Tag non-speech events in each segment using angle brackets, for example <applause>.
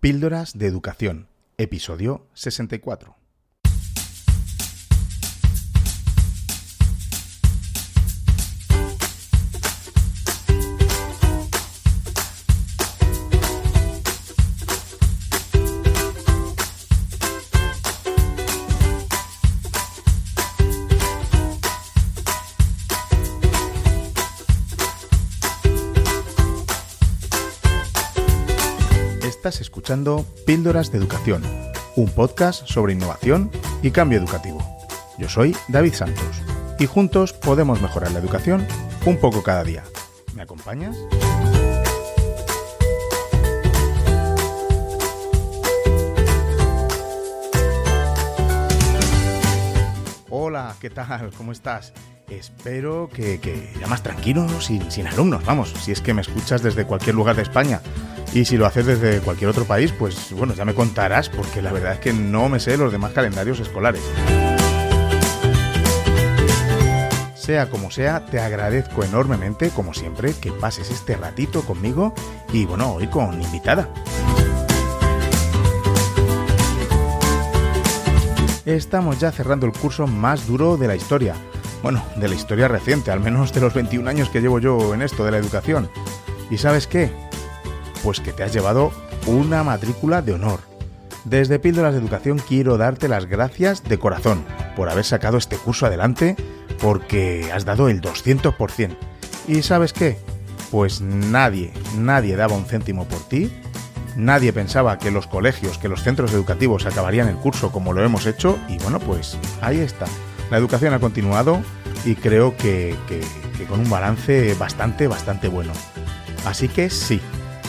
Píldoras de Educación, episodio 64. Píldoras de Educación, un podcast sobre innovación y cambio educativo. Yo soy David Santos y juntos podemos mejorar la educación un poco cada día. ¿Me acompañas? Hola, ¿qué tal? ¿Cómo estás? Espero que, ya más tranquilo, sin alumnos, vamos, si es que me escuchas desde cualquier lugar de España. Y si lo haces desde cualquier otro país, pues bueno, ya me contarás, porque la verdad es que no me sé los demás calendarios escolares. Sea como sea, te agradezco enormemente, como siempre, que pases este ratito conmigo y bueno, hoy con invitada. Estamos ya cerrando el curso más duro de la historia. Bueno, de la historia reciente, al menos de los 21 años que llevo yo en esto de la educación. ¿Y sabes qué? Pues que te has llevado una matrícula de honor. Desde Píldoras de Educación quiero darte las gracias de corazón por haber sacado este curso adelante porque has dado el 200%. ¿Y sabes qué? Pues nadie, nadie daba un céntimo por ti, nadie pensaba que los colegios, que los centros educativos acabarían el curso como lo hemos hecho y bueno, pues ahí está. La educación ha continuado y creo que, que con un balance bastante, bastante bueno. Así que sí,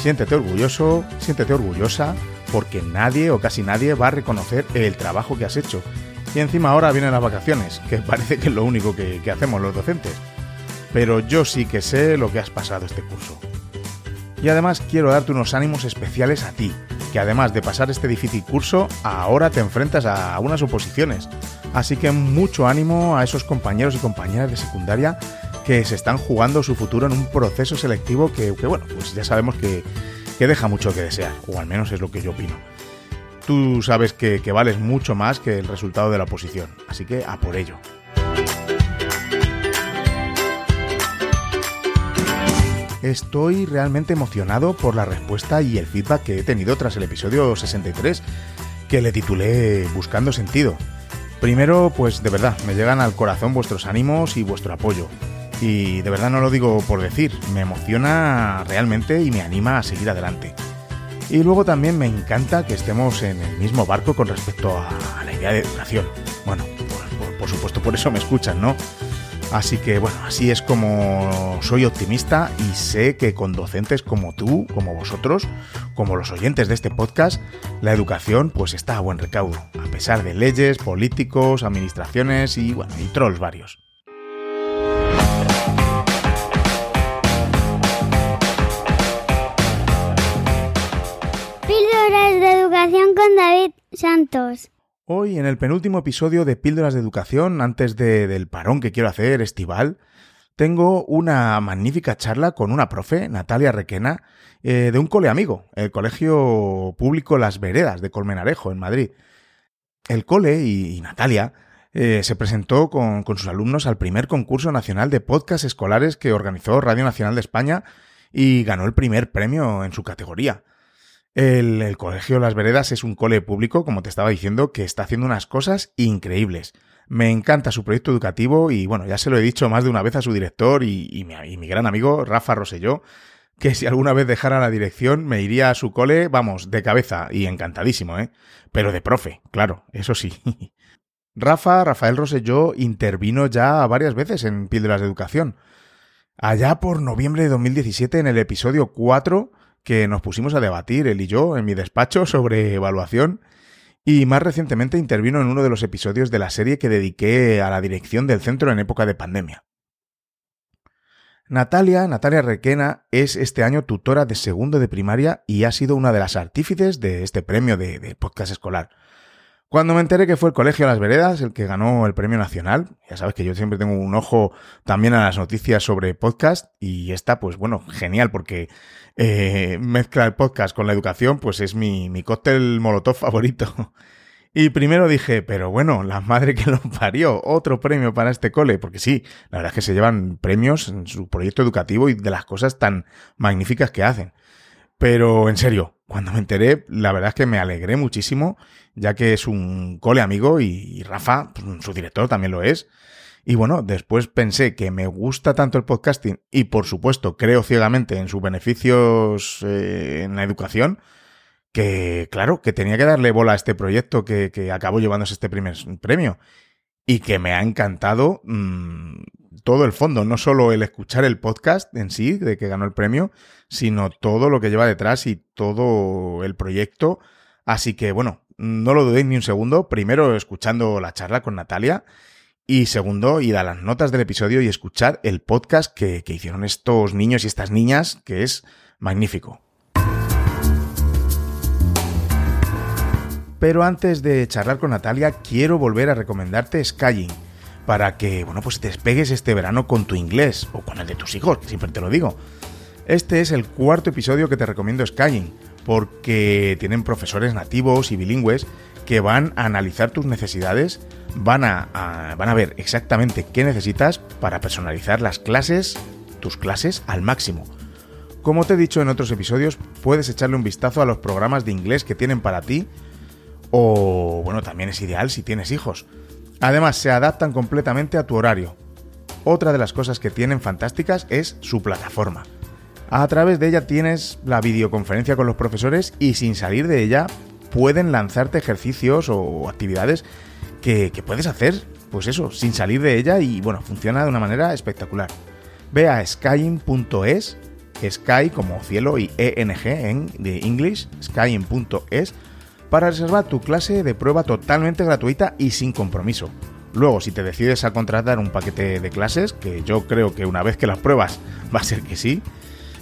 Siéntete orgulloso, siéntete orgullosa, porque nadie o casi nadie va a reconocer el trabajo que has hecho. Y encima ahora vienen las vacaciones, que <laughs> parece que es lo único que, hacemos los docentes. Pero yo sí que sé lo que has pasado este curso. Y además quiero darte unos ánimos especiales a ti, que además de pasar este difícil curso, ahora te enfrentas a unas oposiciones. Así que mucho ánimo a esos compañeros y compañeras de secundaria que se están jugando su futuro en un proceso selectivo que, bueno, pues ya sabemos que, deja mucho que desear, o al menos es lo que yo opino. Tú sabes que, que vales mucho más que el resultado de la oposición, así que a por ello. Estoy realmente emocionado por la respuesta y el feedback que he tenido tras el episodio 63, que le titulé Buscando sentido. Primero, pues de verdad, me llegan al corazón vuestros ánimos y vuestro apoyo. Y de verdad no lo digo por decir, me emociona realmente y me anima a seguir adelante. Y luego también me encanta que estemos en el mismo barco con respecto a, la idea de educación. Bueno, por, supuesto por eso me escuchan, ¿no? Así que bueno, así es como soy optimista y sé que con docentes como tú, como vosotros, como los oyentes de este podcast, la educación pues está a buen recaudo, a pesar de leyes, políticos, administraciones y bueno, y trolls varios. David Santos. Hoy, en el penúltimo episodio de Píldoras de Educación, antes del parón que quiero hacer estival, tengo una magnífica charla con una profe, Natalia Requena, eh, de un cole amigo, el Colegio Público Las Veredas de Colmenarejo, en Madrid. El cole y, Natalia eh, se presentó con, con sus alumnos al primer concurso nacional de podcast escolares que organizó Radio Nacional de España y ganó el primer premio en su categoría. El, Colegio Las Veredas es un cole público, como te estaba diciendo, que está haciendo unas cosas increíbles. Me encanta su proyecto educativo y bueno, ya se lo he dicho más de una vez a su director y, mi, gran amigo Rafa Roselló, que si alguna vez dejara la dirección me iría a su cole, vamos, de cabeza y encantadísimo, ¿eh? Pero de profe, claro, eso sí. <laughs> Rafa, Rafael Roselló, intervino ya varias veces en Píldoras de Educación. Allá por noviembre de 2017, en el episodio 4, que nos pusimos a debatir, él y yo, en mi despacho <laughs> sobre evaluación, y más recientemente intervino en uno de los episodios de la serie que dediqué a la dirección del centro en época de pandemia. Natalia, Natalia Requena, es este año tutora de segundo de primaria y ha sido una de las artífices de este premio de, podcast escolar. Cuando me enteré que fue el Colegio las Veredas el que ganó el premio nacional, ya sabes que yo siempre tengo un ojo también a las noticias sobre podcast y esta, pues bueno, genial porque eh, mezcla el podcast con la educación, pues es mi, mi cóctel molotov favorito. <laughs> Y primero dije, pero bueno, la madre que lo <laughs> parió, otro premio para este cole, porque sí, la verdad es que se llevan premios en su proyecto educativo y de las cosas tan magníficas que hacen. Pero en serio, cuando me enteré, la verdad es que me alegré muchísimo, ya que es un cole amigo y, Rafa, pues, su director también lo es. Y bueno, después pensé que me gusta tanto el podcasting y por supuesto creo ciegamente en sus beneficios eh, en la educación, que claro, que tenía que darle bola a este proyecto que, que acabó llevándose este primer premio y que me ha encantado mmm, todo el fondo, no solo el escuchar el podcast en sí, de que ganó el premio, sino todo lo que lleva detrás y todo el proyecto. Así que bueno, no lo dudéis ni un segundo. Primero, escuchando la charla con Natalia. Y segundo, ir a las notas del episodio y escuchar el podcast que, que hicieron estos niños y estas niñas, que es magnífico. Pero antes de charlar con Natalia, quiero volver a recomendarte Skying para que, bueno, pues despegues este verano con tu inglés o con el de tus hijos, siempre te lo digo. Este es el cuarto episodio que te recomiendo Skying, porque tienen profesores nativos y bilingües que van a analizar tus necesidades, van a, van a ver exactamente qué necesitas para personalizar las clases, tus clases al máximo. Como te he dicho en otros episodios, puedes echarle un vistazo a los programas de inglés que tienen para ti, o bueno, también es ideal si tienes hijos. Además, se adaptan completamente a tu horario. Otra de las cosas que tienen fantásticas es su plataforma. A través de ella tienes la videoconferencia con los profesores y sin salir de ella pueden lanzarte ejercicios o actividades que, puedes hacer, pues eso, sin salir de ella y bueno, funciona de una manera espectacular. Ve a skying.es, sky como cielo y eng en de English, skying.es para reservar tu clase de prueba totalmente gratuita y sin compromiso. Luego, si te decides a contratar un paquete de clases, que yo creo que una vez que las pruebas <laughs> va a ser que sí,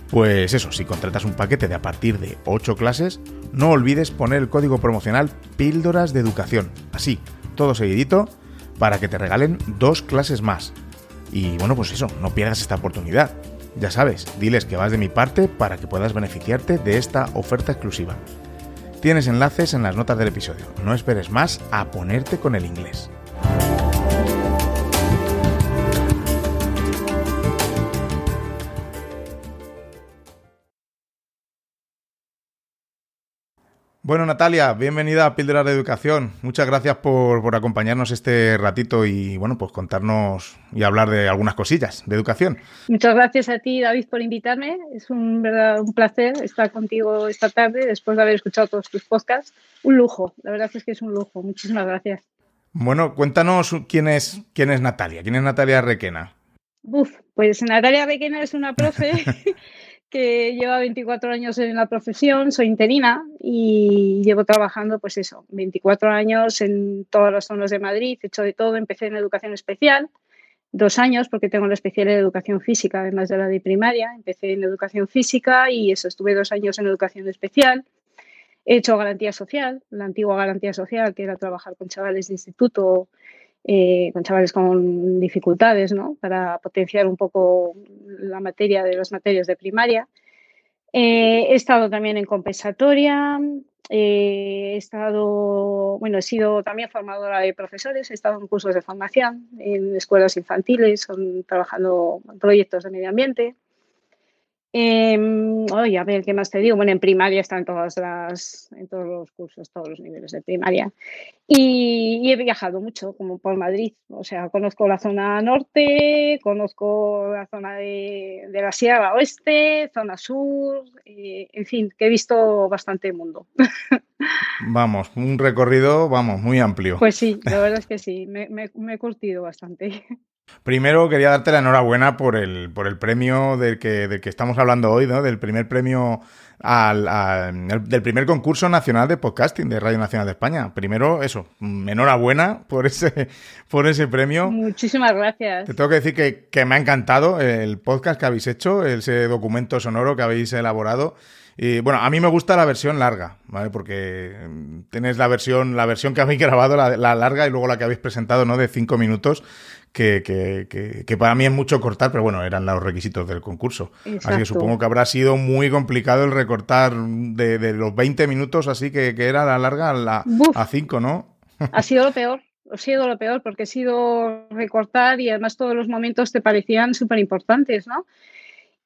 pues eso, si contratas un paquete de a partir de 8 clases, no olvides poner el código promocional Píldoras de Educación. Así, todo seguidito, para que te regalen dos clases más. Y bueno, pues eso, no pierdas esta oportunidad. Ya sabes, diles que vas de mi parte para que puedas beneficiarte de esta oferta exclusiva. Tienes enlaces en las notas del episodio. No esperes más a ponerte con el inglés. Bueno, Natalia, bienvenida a Píldoras de Educación. Muchas gracias por, por, acompañarnos este ratito y, bueno, pues contarnos y hablar de algunas cosillas de educación. Muchas gracias a ti, David, por invitarme. Es un, verdad, un placer estar contigo esta tarde después de haber escuchado todos tus podcasts. Un lujo, la verdad es que es un lujo. Muchísimas gracias. Bueno, cuéntanos quién es, quién es Natalia. ¿Quién es Natalia Requena? Uf, pues Natalia Requena es una profe <laughs> que lleva 24 años en la profesión, soy interina y llevo trabajando, pues eso, 24 años en todas las zonas de Madrid, he hecho de todo, empecé en educación especial, dos años porque tengo la especial en educación física, además de la de primaria, empecé en educación física y eso, estuve dos años en educación especial, he hecho garantía social, la antigua garantía social, que era trabajar con chavales de instituto eh, con chavales con dificultades, ¿no? Para potenciar un poco la materia de las materias de primaria. Eh, he estado también en compensatoria, eh, he estado, bueno, he sido también formadora de profesores, he estado en cursos de formación en escuelas infantiles, trabajando en proyectos de medio ambiente. Eh, oye, a ver, ¿qué más te digo? Bueno, en primaria están todas las, en todos los cursos, todos los niveles de primaria. Y, y, he viajado mucho, como por Madrid. O sea, conozco la zona norte, conozco la zona de, de la Sierra Oeste, zona sur, eh, en fin, que he visto bastante mundo. <laughs> Vamos, un recorrido, vamos, muy amplio. Pues sí, la verdad es <laughs> que sí, me, me, me he curtido bastante. Primero quería darte la enhorabuena por el, por el premio del que, del que estamos hablando hoy, ¿no? Del primer premio al, al, del primer concurso nacional de podcasting de Radio Nacional de España. Primero, eso, enhorabuena por ese, por ese premio. Muchísimas gracias. Te tengo que decir que, que me ha encantado el podcast que habéis hecho, ese documento sonoro que habéis elaborado. Y bueno, a mí me gusta la versión larga, ¿vale? Porque mm, tienes la versión, la versión que habéis <laughs> grabado, la, la larga, y luego la que habéis presentado, ¿no? De cinco minutos, que, que, que, para mí es mucho cortar, pero bueno, eran los requisitos del concurso. Así que supongo que habrá sido muy complicado el recortar de, de los 20 minutos, así que, que era la larga a, la, a 5, ¿no? Ha sido lo peor ha sido lo peor porque ha sido recortar y además todos los momentos te parecían súper importantes, ¿no?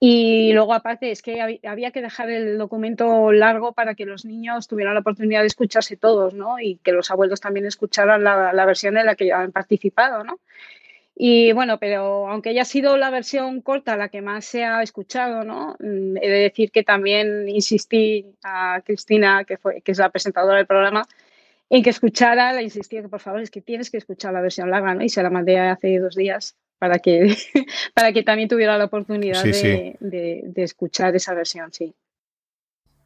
Y luego, aparte, es que había que dejar el documento largo para que los niños tuvieran la oportunidad de escucharse todos, ¿no? Y que los abuelos también escucharan la, la versión en la que han participado, ¿no? Y bueno, pero aunque haya sido la versión corta la que más se ha escuchado, ¿no? Mm, he de decir que también insistí a Cristina, que, fue, que es la presentadora del programa, en que escuchara, la insistí que por favor, es que tienes que escuchar la versión larga, ¿no? Y se la mandé hace dos días para que, <laughs> para que también tuviera la oportunidad de, escuchar esa versión, sí.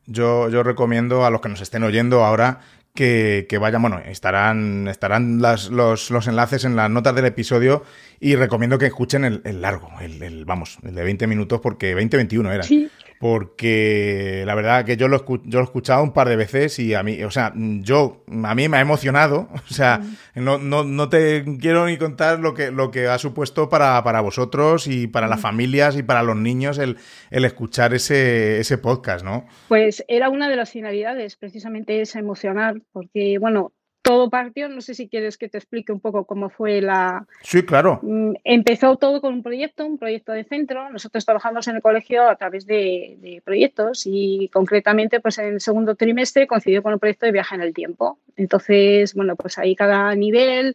Yo, yo recomiendo a los que nos estén oyendo ahora que, vayan, bueno, estarán, estarán las, los, los, enlaces en las notas del episodio y recomiendo que escuchen el, largo, el, vamos, el de 20 minutos, porque 20-21 era. Sí porque la verdad que yo lo, yo lo he escuchado un par de veces y a mí, o sea, yo, a mí me ha emocionado, <laughs> o sea, no, no, no te quiero ni contar lo que, lo que ha supuesto para, para vosotros y para las familias y para los niños el, el escuchar ese, ese podcast, ¿no? Pues era una de las finalidades, precisamente esa emocionar, porque, bueno, todo partió, no sé si quieres que te explique un poco cómo fue la... Sí, claro. Mm, empezó todo con un proyecto, un proyecto de centro. Nosotros trabajamos en el colegio a través de, proyectos y concretamente pues en el segundo trimestre coincidió con el proyecto de viaje en el tiempo. Entonces, bueno, pues ahí cada nivel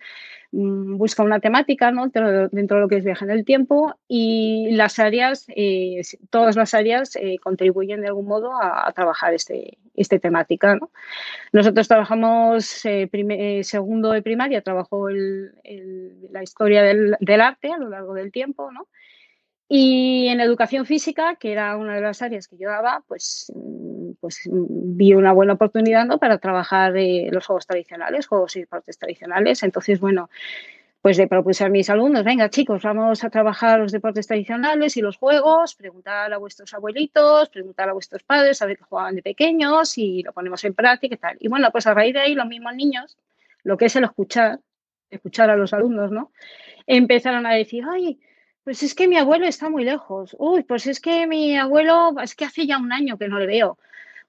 busca una temática ¿no? dentro, de lo que es viaje en el tiempo y las áreas, eh, todas las áreas eh, contribuyen de algún modo a, trabajar este, este temática. ¿no? Nosotros trabajamos eh, segundo de primaria, trabajó la historia del, del, arte a lo largo del tiempo, ¿no? Y en educación física, que era una de las áreas que yo daba, pues, mm, pues mm, vi una buena oportunidad ¿no? para trabajar de los juegos tradicionales, juegos y deportes tradicionales. Entonces, bueno, pues le propuse a mis alumnos, venga chicos, vamos a trabajar los deportes tradicionales y los juegos, preguntar a vuestros abuelitos, preguntar a vuestros padres, a ver qué jugaban de pequeños y lo ponemos en práctica y tal. Y bueno, pues a raíz de ahí los mismos niños, lo que es el escuchar, escuchar a los alumnos, ¿no? Empezaron a decir, ay, pues es que mi abuelo está muy lejos. Uy, pues es que mi abuelo, es que hace ya un año que no le veo.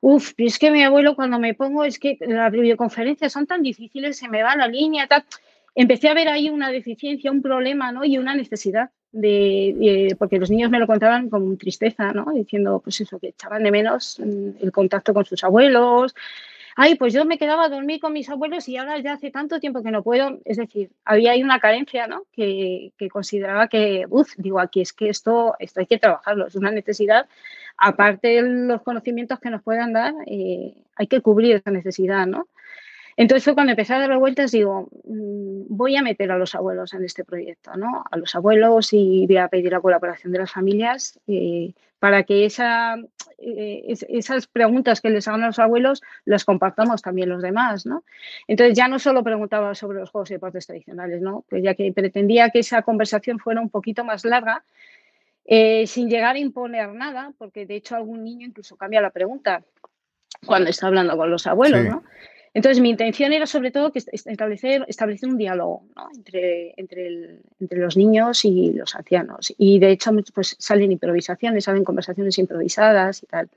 Uf, es que mi abuelo cuando me pongo, es que las videoconferencias son tan difíciles, se me va la línea, tal. Empecé a ver ahí una deficiencia, un problema, ¿no? Y una necesidad de, porque los niños me lo contaban con tristeza, ¿no? Diciendo, pues eso, que echaban de menos mm, el contacto con sus abuelos, ay, pues yo me quedaba a dormir con mis abuelos y ahora ya hace tanto tiempo que no puedo. Es decir, había ahí una carencia, ¿no? Que, consideraba que, uff, digo, aquí es que esto, esto hay que trabajarlo, es una necesidad. Aparte de los conocimientos que nos puedan dar, eh, hay que cubrir esa necesidad, ¿no? Entonces fue cuando empecé a dar vueltas, digo, mm, voy a meter a los abuelos en este proyecto, ¿no? A los abuelos y voy a pedir la colaboración de las familias eh, para que esa, eh, esas preguntas que les hagan los abuelos las compartamos también los demás, ¿no? Entonces ya no solo preguntaba sobre los juegos y deportes tradicionales, ¿no? Pues ya que pretendía que esa conversación fuera un poquito más larga, eh, sin llegar a imponer nada, porque de hecho algún niño incluso cambia la pregunta cuando está hablando con los abuelos, ¿no? Entonces, mi intención era sobre todo establecer, un diálogo entre, los niños y los ancianos. Y de hecho, pues salen improvisaciones, salen conversaciones improvisadas y tal.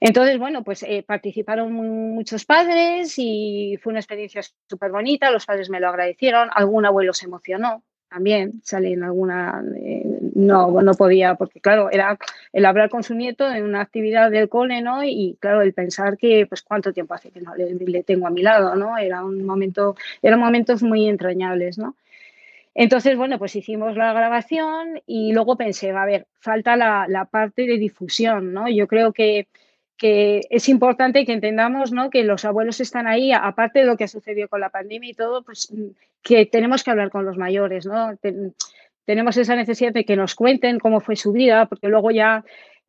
Entonces, bueno, pues eh, participaron muchos padres y fue una experiencia súper bonita. Los padres me lo agradecieron. Algún abuelo se emocionó también sale en alguna, eh, no, no podía, porque claro, era el hablar con su nieto en una actividad del cole, ¿no? Y claro, el pensar que, pues, cuánto tiempo hace que no le, tengo a mi lado, ¿no? Era un momento, eran momentos muy entrañables, ¿no? Entonces, bueno, pues hicimos la grabación y luego pensé, a ver, falta la, la parte de difusión, ¿no? Yo creo que que es importante que entendamos ¿no? que los abuelos están ahí, aparte de lo que ha sucedido con la pandemia y todo, pues que tenemos que hablar con los mayores, ¿no? tenemos esa necesidad de que nos cuenten cómo fue su vida, porque luego ya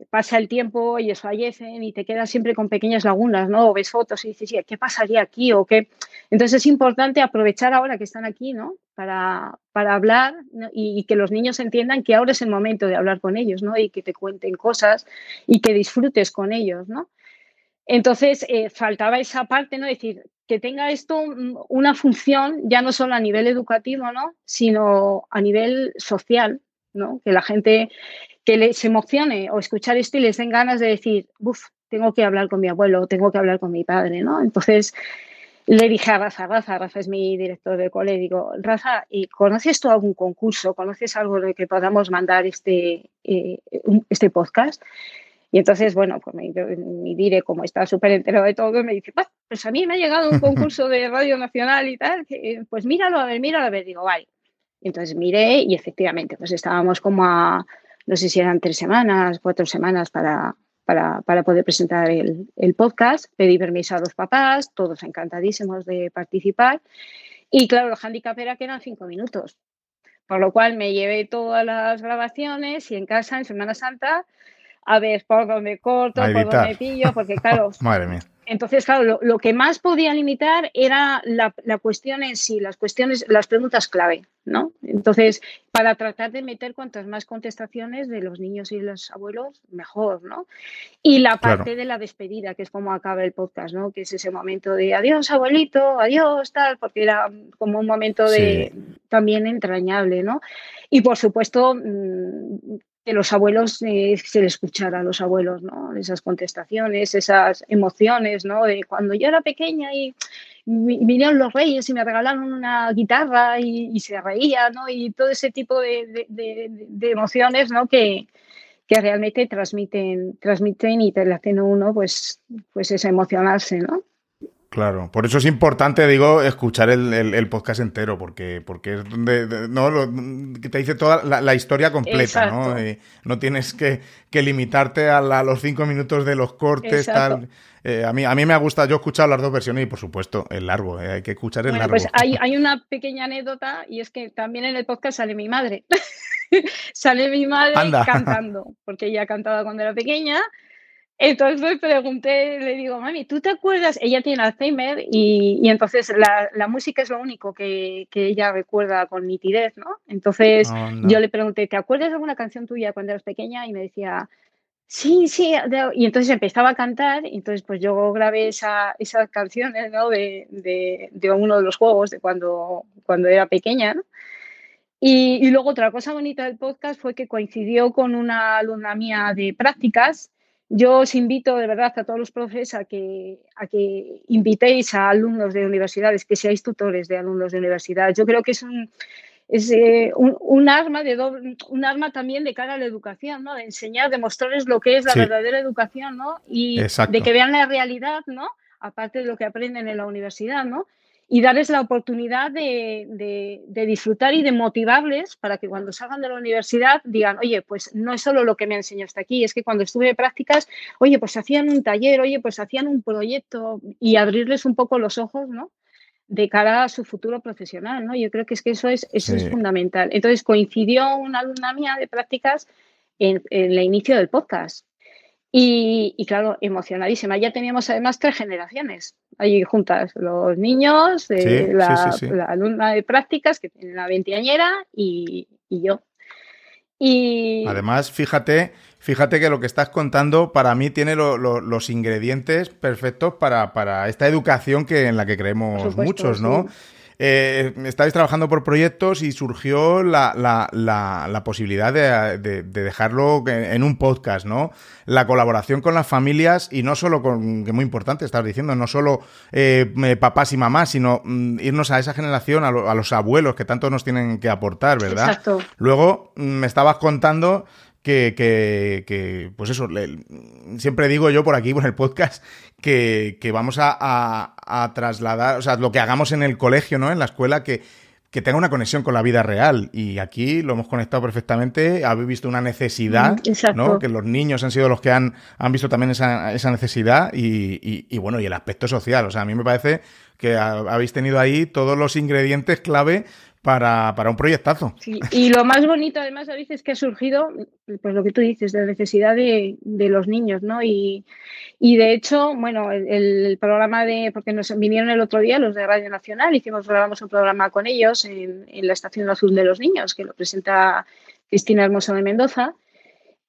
pasa el tiempo, ellos fallecen y te quedas siempre con pequeñas lagunas, ¿no? O ves fotos y dices, ¿qué pasaría aquí? O qué? Entonces es importante aprovechar ahora que están aquí, ¿no? Para, para hablar y, que los niños entiendan que ahora es el momento de hablar con ellos, ¿no? Y que te cuenten cosas y que disfrutes con ellos, ¿no? Entonces, eh, faltaba esa parte, ¿no? Es decir, que tenga esto una función ya no solo a nivel educativo, ¿no? Sino a nivel social, ¿no? Que la gente que les emocione o escuchar esto y les den ganas de decir, uff, tengo que hablar con mi abuelo, tengo que hablar con mi padre, ¿no? Entonces, le dije a Rafa, Rafa, Rafa es mi director de cole, digo, Rafa, ¿y ¿conoces tú algún concurso? ¿Conoces algo de que podamos mandar este, eh, este podcast? Y entonces, bueno, pues mi, mi dire, como está súper entero de todo, me dice, pues a mí me ha llegado un concurso de Radio Nacional y tal, pues míralo, a ver, míralo, a ver, digo, vale. Entonces miré y efectivamente, pues estábamos como a, no sé si eran tres semanas, cuatro semanas para, para, para poder presentar el, el, podcast. Pedí permiso a los papás, todos encantadísimos de participar. Y claro, el handicap era que eran cinco minutos. Por lo cual me llevé todas las grabaciones y en casa, en Semana Santa, a ver por dónde corto, por dónde pillo, porque claro, <laughs> Madre mía. Entonces, claro, lo, que más podía limitar era la, cuestión en sí, las cuestiones, las preguntas clave, ¿no? Entonces, para tratar de meter cuantas más contestaciones de los niños y los abuelos, mejor, ¿no? Y la parte de la despedida, que es como acaba el podcast, ¿no? Que es ese momento de adiós, abuelito, adiós, tal, porque era como un momento de también entrañable, ¿no? Y por supuesto, mm, que los abuelos eh, se le escuchara a los abuelos, ¿no? Esas contestaciones, esas emociones, ¿no? De cuando yo era pequeña y vinieron los reyes y me regalaron una guitarra y, se reía, ¿no? Y todo ese tipo de, emociones, ¿no? Que, que, realmente transmiten, transmiten y te hacen uno, pues, pues es emocionarse, ¿no? Claro, por eso es importante, digo, escuchar el, podcast entero, porque, porque es donde no, que te dice toda la, historia completa, ¿no? no tienes que, limitarte a, los cinco minutos de los cortes, tal. Eh, a, mí, a mí me gusta, yo he escuchado las dos versiones y por supuesto el largo, eh, hay que escuchar el largo. Pues hay, hay una pequeña anécdota y es que también en el podcast sale mi madre. <laughs> sale mi madre cantando, porque ella cantaba cuando era pequeña entonces le pregunté, le digo, mami, ¿tú te acuerdas? Ella tiene Alzheimer y, y entonces la, la, música es lo único que, que, ella recuerda con nitidez, ¿no? Entonces yo le pregunté, ¿te acuerdas de alguna canción tuya cuando eras pequeña? Y me decía, sí, sí. Y entonces empezaba a cantar y entonces pues yo grabé esa, esas canciones, ¿no? De, de, de, uno de los juegos de cuando, cuando era pequeña, ¿no? Y, y luego otra cosa bonita del podcast fue que coincidió con una alumna mía de prácticas yo os invito de verdad a todos los profes a que, a que invitéis a alumnos de universidades, que seáis tutores de alumnos de universidad. Yo creo que es un, es, eh, un, arma de un arma también de cara a la educación, ¿no? De enseñar, de mostrarles lo que es la verdadera educación, ¿no? Y de que vean la realidad, ¿no? Aparte de lo que aprenden en la universidad, ¿no? Y darles la oportunidad de, disfrutar y de motivarles para que cuando salgan de la universidad digan, oye, pues no es solo lo que me enseñó hasta aquí, es que cuando estuve de prácticas, oye, pues hacían un taller, oye, pues hacían un proyecto y abrirles un poco los ojos, ¿no? de cara a su futuro profesional, ¿no? Yo creo que es que eso es, eso es fundamental. Entonces coincidió una alumna mía de prácticas en, en el inicio del podcast. Y, claro, emocionadísima. Ya teníamos además tres generaciones ahí juntas, los niños, eh, la, alumna de prácticas, que tiene la veinteañera, y, yo. Y... Además, fíjate, fíjate que lo que estás contando para mí tiene los ingredientes perfectos para, para, esta educación que en la que creemos muchos, ¿no? Eh, estabais trabajando por proyectos y surgió la, la, la, posibilidad de, dejarlo en un podcast, ¿no? La colaboración con las familias y no solo con, que muy importante, estabas diciendo, no solo eh, papás y mamás, sino mm, irnos a esa generación, a, a, los abuelos que tanto nos tienen que aportar, ¿verdad? Exacto. Luego mm, me estabas contando que, que, pues eso, siempre digo yo por aquí, por el podcast, que, vamos a, trasladar, o sea, lo que hagamos en el colegio, ¿no? En la escuela, que, que tenga una conexión con la vida real. Y aquí lo hemos conectado perfectamente. Habéis visto una necesidad, mm, ¿no? Que los niños han sido los que han, han visto también esa, esa necesidad y, y, bueno, y el aspecto social. O sea, a mí me parece que habéis tenido ahí todos los ingredientes clave para, para un proyectazo. Y lo más bonito además, David, es que ha surgido, pues lo que tú dices, de la necesidad de, de los niños, ¿no? Y, y, de hecho, bueno, el, programa de, porque nos vinieron el otro día los de Radio Nacional, hicimos, grabamos un programa con ellos en, la Estación Azul de los Niños, que lo presenta Cristina Hermoso de Mendoza.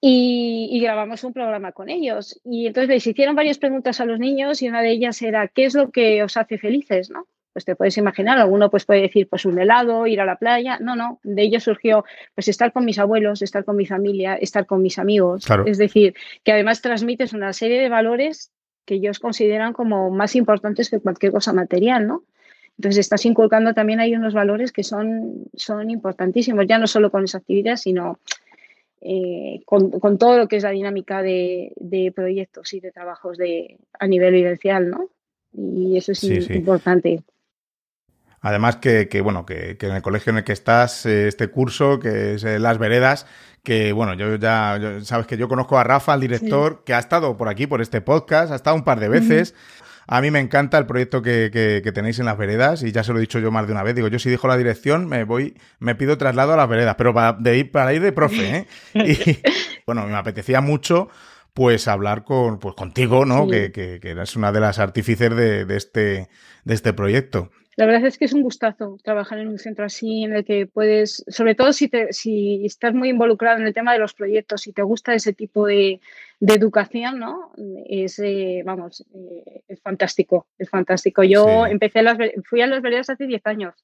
y, grabamos un programa con ellos. Y entonces les hicieron varias preguntas a los niños y una de ellas era, ¿qué es lo que os hace felices? ¿no? Pues te puedes imaginar, alguno pues puede decir, pues un helado, ir a la playa. No, no, de ellos surgió, pues estar con mis abuelos, estar con mi familia, estar con mis amigos. Es decir, que además transmites una serie de valores que ellos consideran como más importantes que cualquier cosa material, ¿no? Entonces estás inculcando también ahí unos valores que son, son importantísimos, ya no solo con esa actividad, sino eh, con, todo lo que es la dinámica de, proyectos y de trabajos de, a nivel vivencial, ¿no? Y eso es importante. Además que, bueno, que, en el colegio en el que estás, eh, este curso, que es eh, Las Veredas, que bueno, yo ya, sabes que yo conozco a Rafa, el director, que ha estado por aquí, por este podcast, ha estado un par de veces. A mí me encanta el proyecto que, tenéis en las veredas y ya se lo he dicho yo más de una vez. Digo, yo si dejo la dirección me voy, me pido traslado a las veredas, pero para, de ir, para ir de profe, ¿eh? <laughs> Y bueno, me apetecía mucho pues hablar con, pues contigo, ¿no? Que, que, eres una de las artífices de, de, este, de este proyecto. La verdad es que es un gustazo trabajar en un centro así en el que puedes, sobre todo si, te, si estás muy involucrado en el tema de los proyectos, y te gusta ese tipo de, educación, ¿no? Es, eh, vamos, eh, es fantástico, es fantástico. Yo empecé las, fui a las veredas hace 10 años.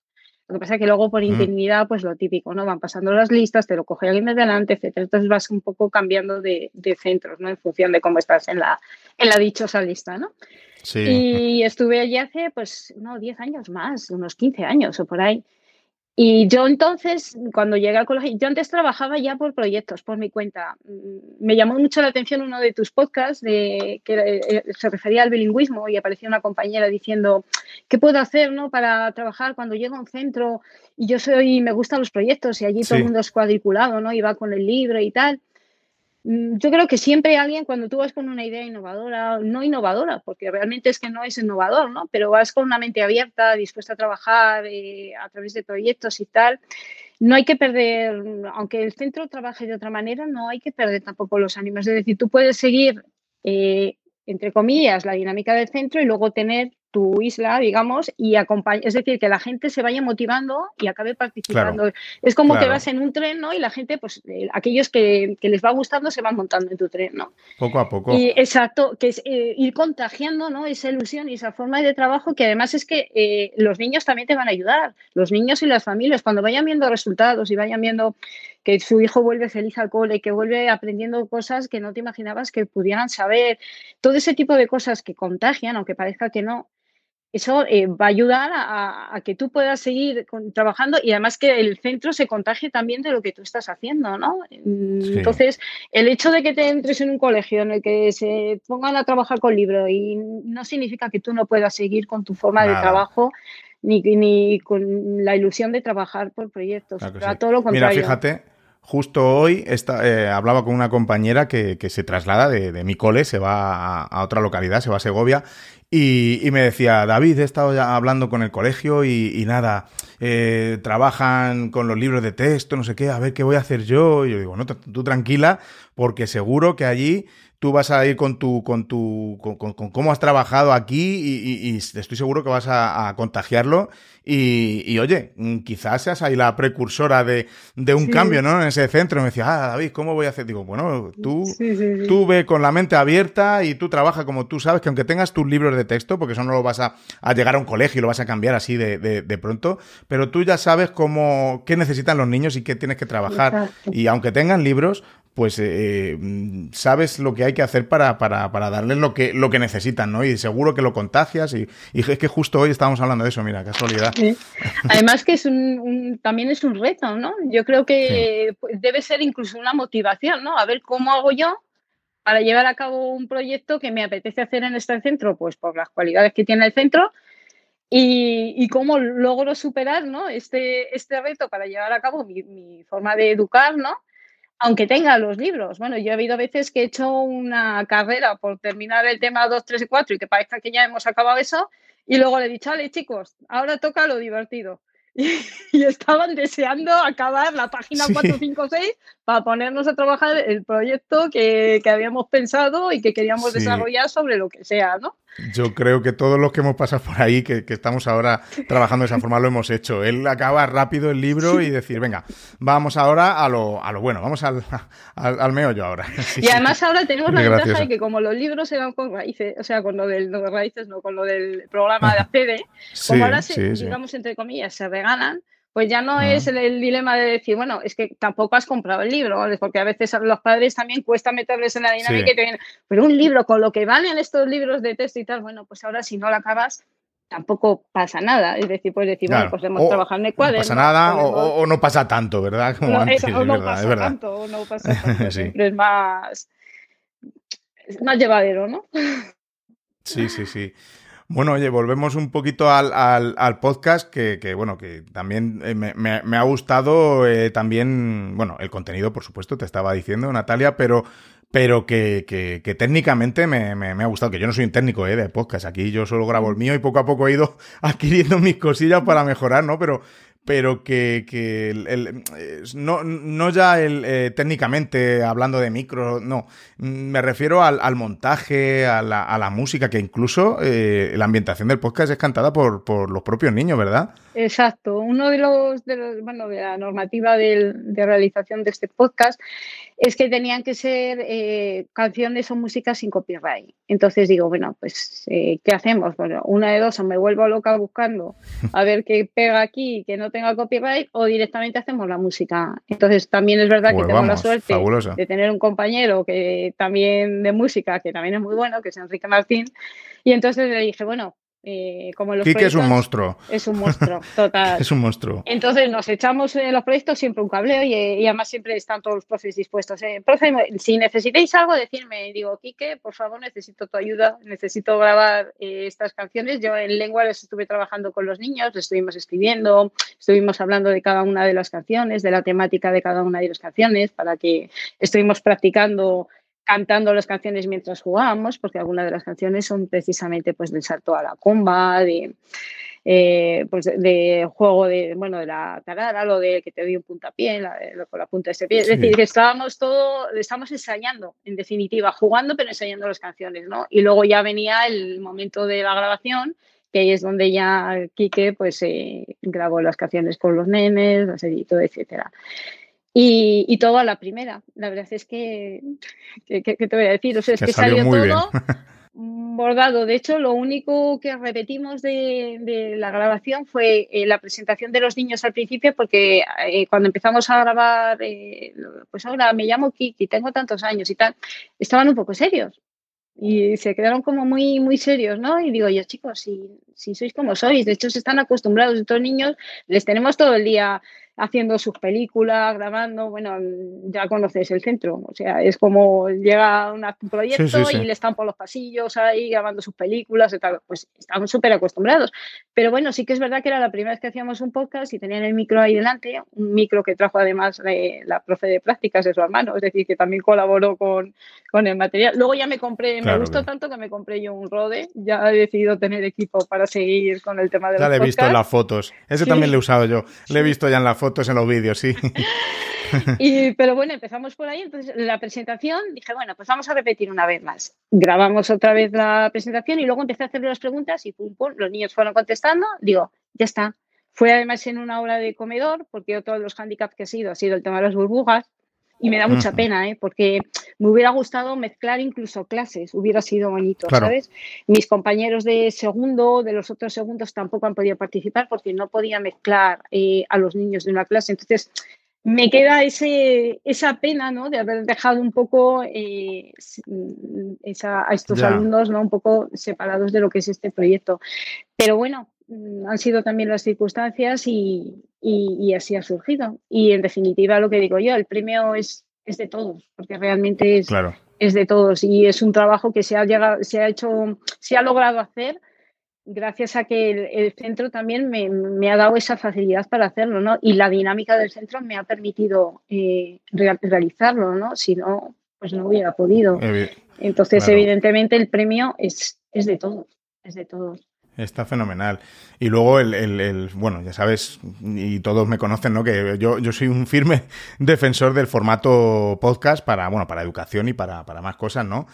Lo que pasa es que luego por mm. intimidad, pues lo típico, ¿no? Van pasando las listas, te lo coge alguien de delante, etcétera. Entonces vas un poco cambiando de, de centros, ¿no? En función de cómo estás en la, en la dichosa lista, ¿no? Y estuve allí hace, pues, no, 10 años más, unos 15 años o por ahí. Y yo entonces, cuando llegué al colegio, yo antes trabajaba ya por proyectos, por mi cuenta. Mm, me llamó mucho la atención uno de tus podcasts de, que eh, se refería al bilingüismo y aparecía una compañera diciendo, ¿qué puedo hacer no, para trabajar cuando llego a un centro y yo soy, me gustan los proyectos y allí todo el mundo es cuadriculado, ¿no? Y va con el libro y tal. Mm, yo creo que siempre alguien, cuando tú vas con una idea innovadora, no innovadora, porque realmente es que no es innovador, ¿no? Pero vas con una mente abierta, dispuesta a trabajar eh, a través de proyectos y tal, no hay que perder, aunque el centro trabaje de otra manera, no hay que perder tampoco los ánimos. Es decir, tú puedes seguir, eh, entre comillas, la dinámica del centro y luego tener tu isla, digamos, y acompañar, es decir, que la gente se vaya motivando y acabe participando. es como que vas en un tren, ¿no? Y la gente, pues, eh, aquellos que, les va gustando se van montando en tu tren, ¿no? Poco a poco. Y, exacto, que es eh, ir contagiando, ¿no? Esa ilusión y esa forma de trabajo que además es que eh, los niños también te van a ayudar, los niños y las familias, cuando vayan viendo resultados y vayan viendo que su hijo vuelve feliz al cole, que vuelve aprendiendo cosas que no te imaginabas que pudieran saber, todo ese tipo de cosas que contagian, aunque parezca que no, eso eh, va a ayudar a, que tú puedas seguir trabajando y además que el centro se contagie también de lo que tú estás haciendo, ¿no? Entonces, el hecho de que te entres en un colegio en el que se pongan a trabajar con libro y no significa que tú no puedas seguir con tu forma de trabajo ni, ni, con la ilusión de trabajar por proyectos, todo lo contrario. Mira, fíjate, Justo hoy eh, hablaba con una compañera que, se traslada de, mi cole, se va a, otra localidad, se va a Segovia, y, me decía, David, he estado ya hablando con el colegio y, nada, eh, trabajan con los libros de texto, no sé qué, a ver qué voy a hacer yo. Y yo digo, no, tú tranquila, porque seguro que allí tú vas a ir con tu, con tu, con, cómo has trabajado aquí y, estoy seguro que vas a, contagiarlo. Y, oye, mm, quizás seas ahí la precursora de, un cambio, ¿no? En ese centro. Y me decía, ah, David, ¿cómo voy a hacer? Digo, bueno, tú, tú ve con la mente abierta y tú trabaja como tú sabes, que aunque tengas tus libros de texto, porque eso no lo vas a, llegar a un colegio y lo vas a cambiar así de, de, pronto, pero tú ya sabes cómo, qué necesitan los niños y qué tienes que trabajar. Y aunque tengan libros, pues eh, mm, sabes lo que hay que hacer para, para, para, darles lo que, lo que necesitan, ¿no? Y seguro que lo contagias y, es que justo hoy estábamos hablando de eso, mira, casualidad. <laughs> Además que es un, también es un reto, ¿no? Yo creo que debe ser incluso una motivación, ¿no? A ver cómo hago yo para llevar a cabo un proyecto que me apetece hacer en este centro, pues por las cualidades que tiene el centro y, y cómo logro superar, ¿no? Este, este reto para llevar a cabo mi, mi forma de educar, ¿no? Aunque tenga los libros. Bueno, yo he habido veces que he hecho una carrera por terminar el tema 2, 3 y 4 y que parezca que ya hemos acabado eso, y luego le he dicho, vale, chicos, ahora toca lo divertido. <laughs> Y, estaban deseando acabar la página 4, 5, 6 para ponernos a trabajar el proyecto que, que habíamos pensado y que queríamos desarrollar sobre lo que sea, ¿no? Yo creo que todos los que hemos pasado por ahí, que, estamos ahora trabajando de esa forma, lo hemos hecho. Él acaba rápido el libro y decir, venga, vamos ahora a lo, a lo bueno, vamos al, al, meollo ahora. <laughs> y además ahora tenemos la ventaja de que como los libros se van con raíces, o sea, con lo del, no raíces, no, con lo del programa de <laughs> ACD, como ahora, se, digamos, entre comillas, se regalan, pues ya no es el, dilema de decir, bueno, es que tampoco has comprado el libro, porque a veces a los padres también cuesta meterles en la dinámica y te vienen, pero un libro con lo que valen estos libros de texto y tal, bueno, pues ahora si no lo acabas, tampoco pasa nada. Es decir, puedes decir, bueno, pues hemos trabajado en el cuaderno. No pasa nada o, no pasa tanto, ¿verdad? <laughs> Como antes, o no pasa tanto, o no pasa <laughs> tanto. Siempre es más, es más llevadero, ¿no? Sí, sí, sí. Bueno, oye, volvemos un poquito al, al, podcast que, bueno, que también eh, me, ha gustado eh, también, bueno, el contenido, por supuesto, te estaba diciendo, Natalia, pero, pero que, que, técnicamente me, me, ha gustado, que yo no soy un técnico eh, de podcast, aquí yo solo grabo el mío y poco a poco he ido <laughs> adquiriendo mis cosillas para mejorar, ¿no? Pero, pero que, que el, no, no, ya el, eh, técnicamente hablando de micro, no, me refiero al, al montaje, a la, a la, música, que incluso eh, la ambientación del podcast es cantada por, por, los propios niños, ¿verdad? Exacto, uno de los, de los bueno, de la normativa de, de realización de este podcast es que tenían que ser eh, canciones o música sin copyright. Entonces digo, bueno, pues, ¿qué hacemos? Bueno, una de dos, o me vuelvo loca buscando <laughs> a ver qué pega aquí, que no tenga copyright o directamente hacemos la música. Entonces también es verdad que pues tengo la suerte de tener un compañero que también de música, que también es muy bueno, que es Enrique Martín. Y entonces le dije, bueno, eh, como los Quique es un monstruo. Es un monstruo, <laughs> total. es un monstruo. Entonces nos echamos en los proyectos siempre un cableo y, además siempre están todos los profes dispuestos. Eh. Profe, si necesitáis algo, decirme. Digo, Quique, por favor, necesito tu ayuda, necesito grabar eh, estas canciones. Yo en lengua les estuve trabajando con los niños, les estuvimos escribiendo, estuvimos hablando de cada una de las canciones, de la temática de cada una de las canciones, para que estuvimos practicando cantando las canciones mientras jugábamos, porque algunas de las canciones son precisamente pues del salto a la comba, de, eh, pues de, juego de, bueno, de la tarara, lo de que te doy un puntapié la, con la punta de ese pie. Es decir, que estábamos todo, estamos ensayando, en definitiva, jugando pero ensayando las canciones, ¿no? Y luego ya venía el momento de la grabación, que ahí es donde ya Quique pues eh, grabó las canciones con los nenes, las editó, etcétera. Y, todo a la primera. La verdad es que, ¿qué te voy a decir? O sea, es que, salió, todo <laughs> bordado. De hecho, lo único que repetimos de, la grabación fue eh, la presentación de los niños al principio, porque eh, cuando empezamos a grabar, eh, pues ahora me llamo Kiki, tengo tantos años y tal, estaban un poco serios. Y se quedaron como muy, muy serios, ¿no? Y digo yo, chicos, si, si sois como sois, de hecho se están acostumbrados, estos niños les tenemos todo el día haciendo sus películas, grabando, bueno, ya conoces el centro, o sea, es como llega un proyecto y le están por los pasillos ahí grabando sus películas y tal, pues estamos súper acostumbrados. Pero bueno, sí que es verdad que era la primera vez que hacíamos un podcast y tenían el micro ahí delante, un micro que trajo además la profe de prácticas de su hermano, es decir, que también colaboró con, con el material. Luego ya me compré, me gustó tanto que me compré yo un Rode, ya he decidido tener equipo para seguir con el tema de ya los Ya le he visto en las fotos, ese también lo he usado yo, le he visto ya en las fotos en los vídeos, sí. <laughs> y, pero bueno, empezamos por ahí. Entonces, la presentación, dije, bueno, pues vamos a repetir una vez más. Grabamos otra vez la presentación y luego empecé a hacer las preguntas y pum, pum, los niños fueron contestando. Digo, ya está. Fue además en una hora de comedor, porque otro de los handicaps que ha sido ha sido el tema de las burbujas y me da mucha pena, ¿eh? porque me hubiera gustado mezclar incluso clases, hubiera sido bonito, ¿sabes? Mis compañeros de segundo, de los otros segundos tampoco han podido participar porque no podía mezclar eh, a los niños de una clase. Entonces, me queda ese, esa pena ¿no? de haber dejado un poco eh, a estos alumnos ¿no? un poco separados de lo que es este proyecto. Pero bueno, mm, han sido también las circunstancias y, y, así ha surgido. Y en definitiva, lo que digo yo, el premio es, es de todos, porque realmente es, es de todos y es un trabajo que se ha, llegado, se ha hecho, se ha logrado hacer gracias a que el, centro también me, me, ha dado esa facilidad para hacerlo, ¿no? Y la dinámica del centro me ha permitido eh, realizarlo, ¿no? Si no, pues no hubiera podido. Entonces, evidentemente, el premio es, es de todos, es de todos. Está fenomenal. Y luego el, el, bueno, ya sabes, y todos me conocen, ¿no? Que yo, yo soy un firme <laughs> defensor del formato podcast para, bueno, para educación y para, para más cosas, ¿no?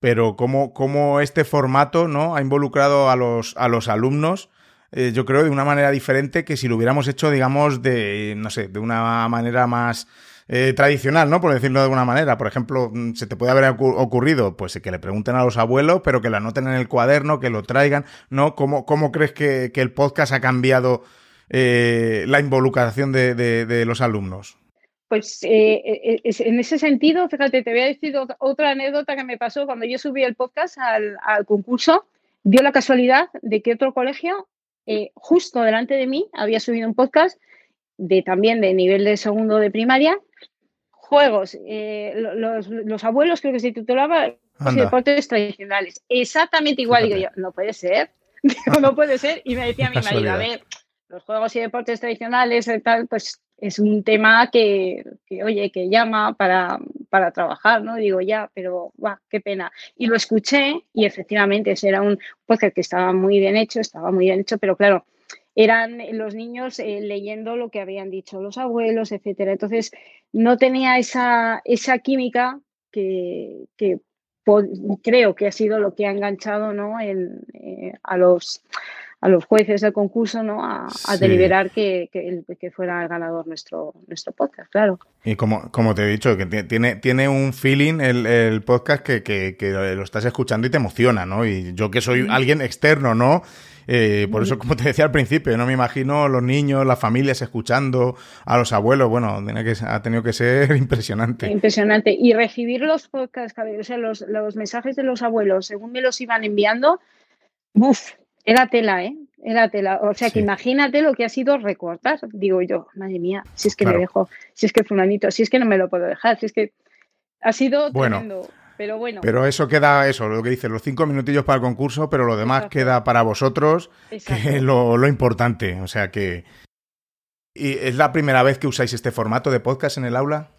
Pero cómo, cómo este formato, ¿no? Ha involucrado a los, a los alumnos, eh, yo creo, de una manera diferente que si lo hubiéramos hecho, digamos, de, no sé, de una manera más eh, tradicional, ¿no? Por decirlo de alguna manera. Por ejemplo, mm, se te puede haber ocurrido, pues, que le pregunten a los abuelos, pero que lo anoten en el cuaderno, que lo traigan, ¿no? ¿Cómo, cómo crees que, el podcast ha cambiado eh, la involucración de, los alumnos? Pues eh, en ese sentido, fíjate, te voy a decir otra anécdota que me pasó cuando yo subí el podcast al, concurso. Dio la casualidad de que otro colegio, justo delante de mí, había subido un podcast de también de nivel de segundo de primaria juegos, eh, los, abuelos creo que se titulaba los deportes tradicionales. Exactamente igual, digo yo, no puede ser, <laughs> no puede ser. Y me decía mi marido, a ver, los juegos y deportes tradicionales y tal, pues es un tema que, oye, que llama para, para, trabajar, ¿no? Digo, ya, pero, va, qué pena. Y lo escuché y efectivamente ese era un podcast que estaba muy bien hecho, estaba muy bien hecho, pero claro, eran los niños eh, leyendo lo que habían dicho los abuelos, etcétera. Entonces, no tenía esa, esa química que, creo que ha sido lo que ha enganchado ¿no? Eh, a, los, a los jueces del concurso ¿no? a, deliberar que, que, fuera el ganador nuestro, nuestro podcast, claro. Y como, como te he dicho, que tiene, tiene un feeling el, podcast que, que, lo estás escuchando y te emociona, ¿no? Y yo que soy alguien externo, ¿no? Eh, por eso, como te decía al principio, no me imagino los niños, las familias escuchando a los abuelos. Bueno, que, ha tenido que ser <laughs> impresionante. Impresionante. Y recibir los podcasts, o sea, los, mensajes de los abuelos, según me los iban enviando, uff, era tela, ¿eh? Era tela. O sea, que imagínate lo que ha sido recortar, digo yo, madre mía, si es que me dejo, si es que fulanito, si es que no me lo puedo dejar, si es que ha sido tremendo. Pero bueno. Pero eso queda, eso, lo que dice, los cinco minutillos para el concurso, pero lo demás queda para vosotros, que es lo, importante. O sea que. ¿Y es la primera vez que usáis este formato de podcast en el aula?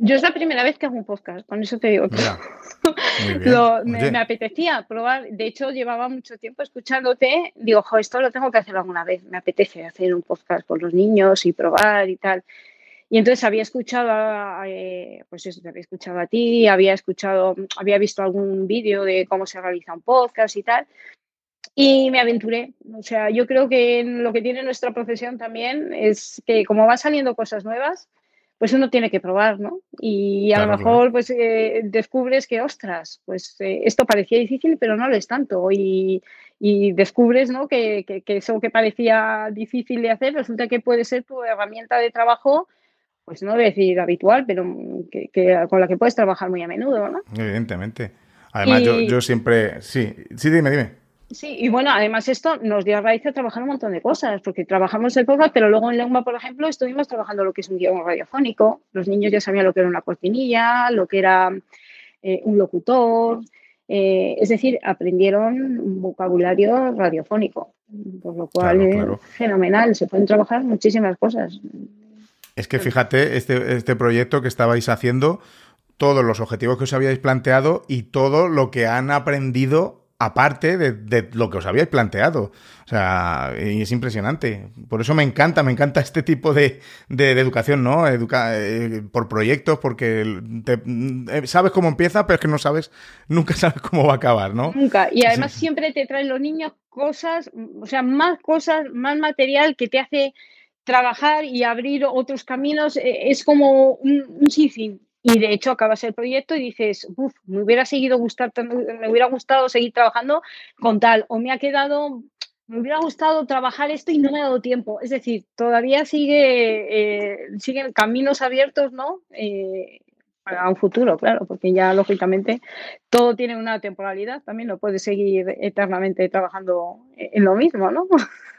Yo es la primera vez que hago un podcast, con eso te digo que <laughs> me, apetecía probar. De hecho, llevaba mucho tiempo escuchándote. Digo, jo, esto lo tengo que hacer alguna vez. Me apetece hacer un podcast con los niños y probar y tal. Y entonces había escuchado, a, eh, pues eso, te había escuchado a ti, había escuchado, había visto algún vídeo de cómo se realiza un podcast y tal. Y me aventuré. O sea, yo creo que lo que tiene nuestra profesión también es que como van saliendo cosas nuevas, pues uno tiene que probar, ¿no? Y a lo mejor pues eh, descubres que, ostras, pues eh, esto parecía difícil, pero no lo es tanto. Y, y descubres, ¿no? Que, que, que, eso que parecía difícil de hacer resulta que puede ser tu herramienta de trabajo pues no decir habitual, pero que, con la que puedes trabajar muy a menudo, ¿no? Evidentemente. Además, yo, yo, siempre... Sí, sí, dime, dime. Sí, y bueno, además esto nos dio a raíz de trabajar un montón de cosas, porque trabajamos el podcast, pero luego en Lengua, por ejemplo, estuvimos trabajando lo que es un guion radiofónico. Los niños ya sabían lo que era una cortinilla, lo que era eh, un locutor, eh, es decir, aprendieron un vocabulario radiofónico, por lo cual es fenomenal, se pueden trabajar muchísimas cosas. Es que fíjate, este, este proyecto que estabais haciendo, todos los objetivos que os habíais planteado y todo lo que han aprendido aparte de, lo que os habíais planteado. O sea, es impresionante. Por eso me encanta, me encanta este tipo de, educación, ¿no? Educa eh, por proyectos, porque eh, sabes cómo empieza, pero es que no sabes, nunca <laughs> sabes cómo va a acabar, ¿no? Nunca. Y además siempre te traen los niños cosas, o sea, más cosas, más material que te hace trabajar y abrir otros caminos eh, es como un, un sinfín. Y de hecho acabas el proyecto y dices, uff, me hubiera seguido gustar, me hubiera gustado seguir trabajando con tal, o me ha quedado, me hubiera gustado trabajar esto y no me ha dado tiempo. Es decir, todavía sigue, eh, siguen caminos abiertos, ¿no? Eh, para un futuro, claro, porque ya lógicamente todo tiene una temporalidad, también no puedes seguir eternamente trabajando en lo mismo, ¿no? <laughs>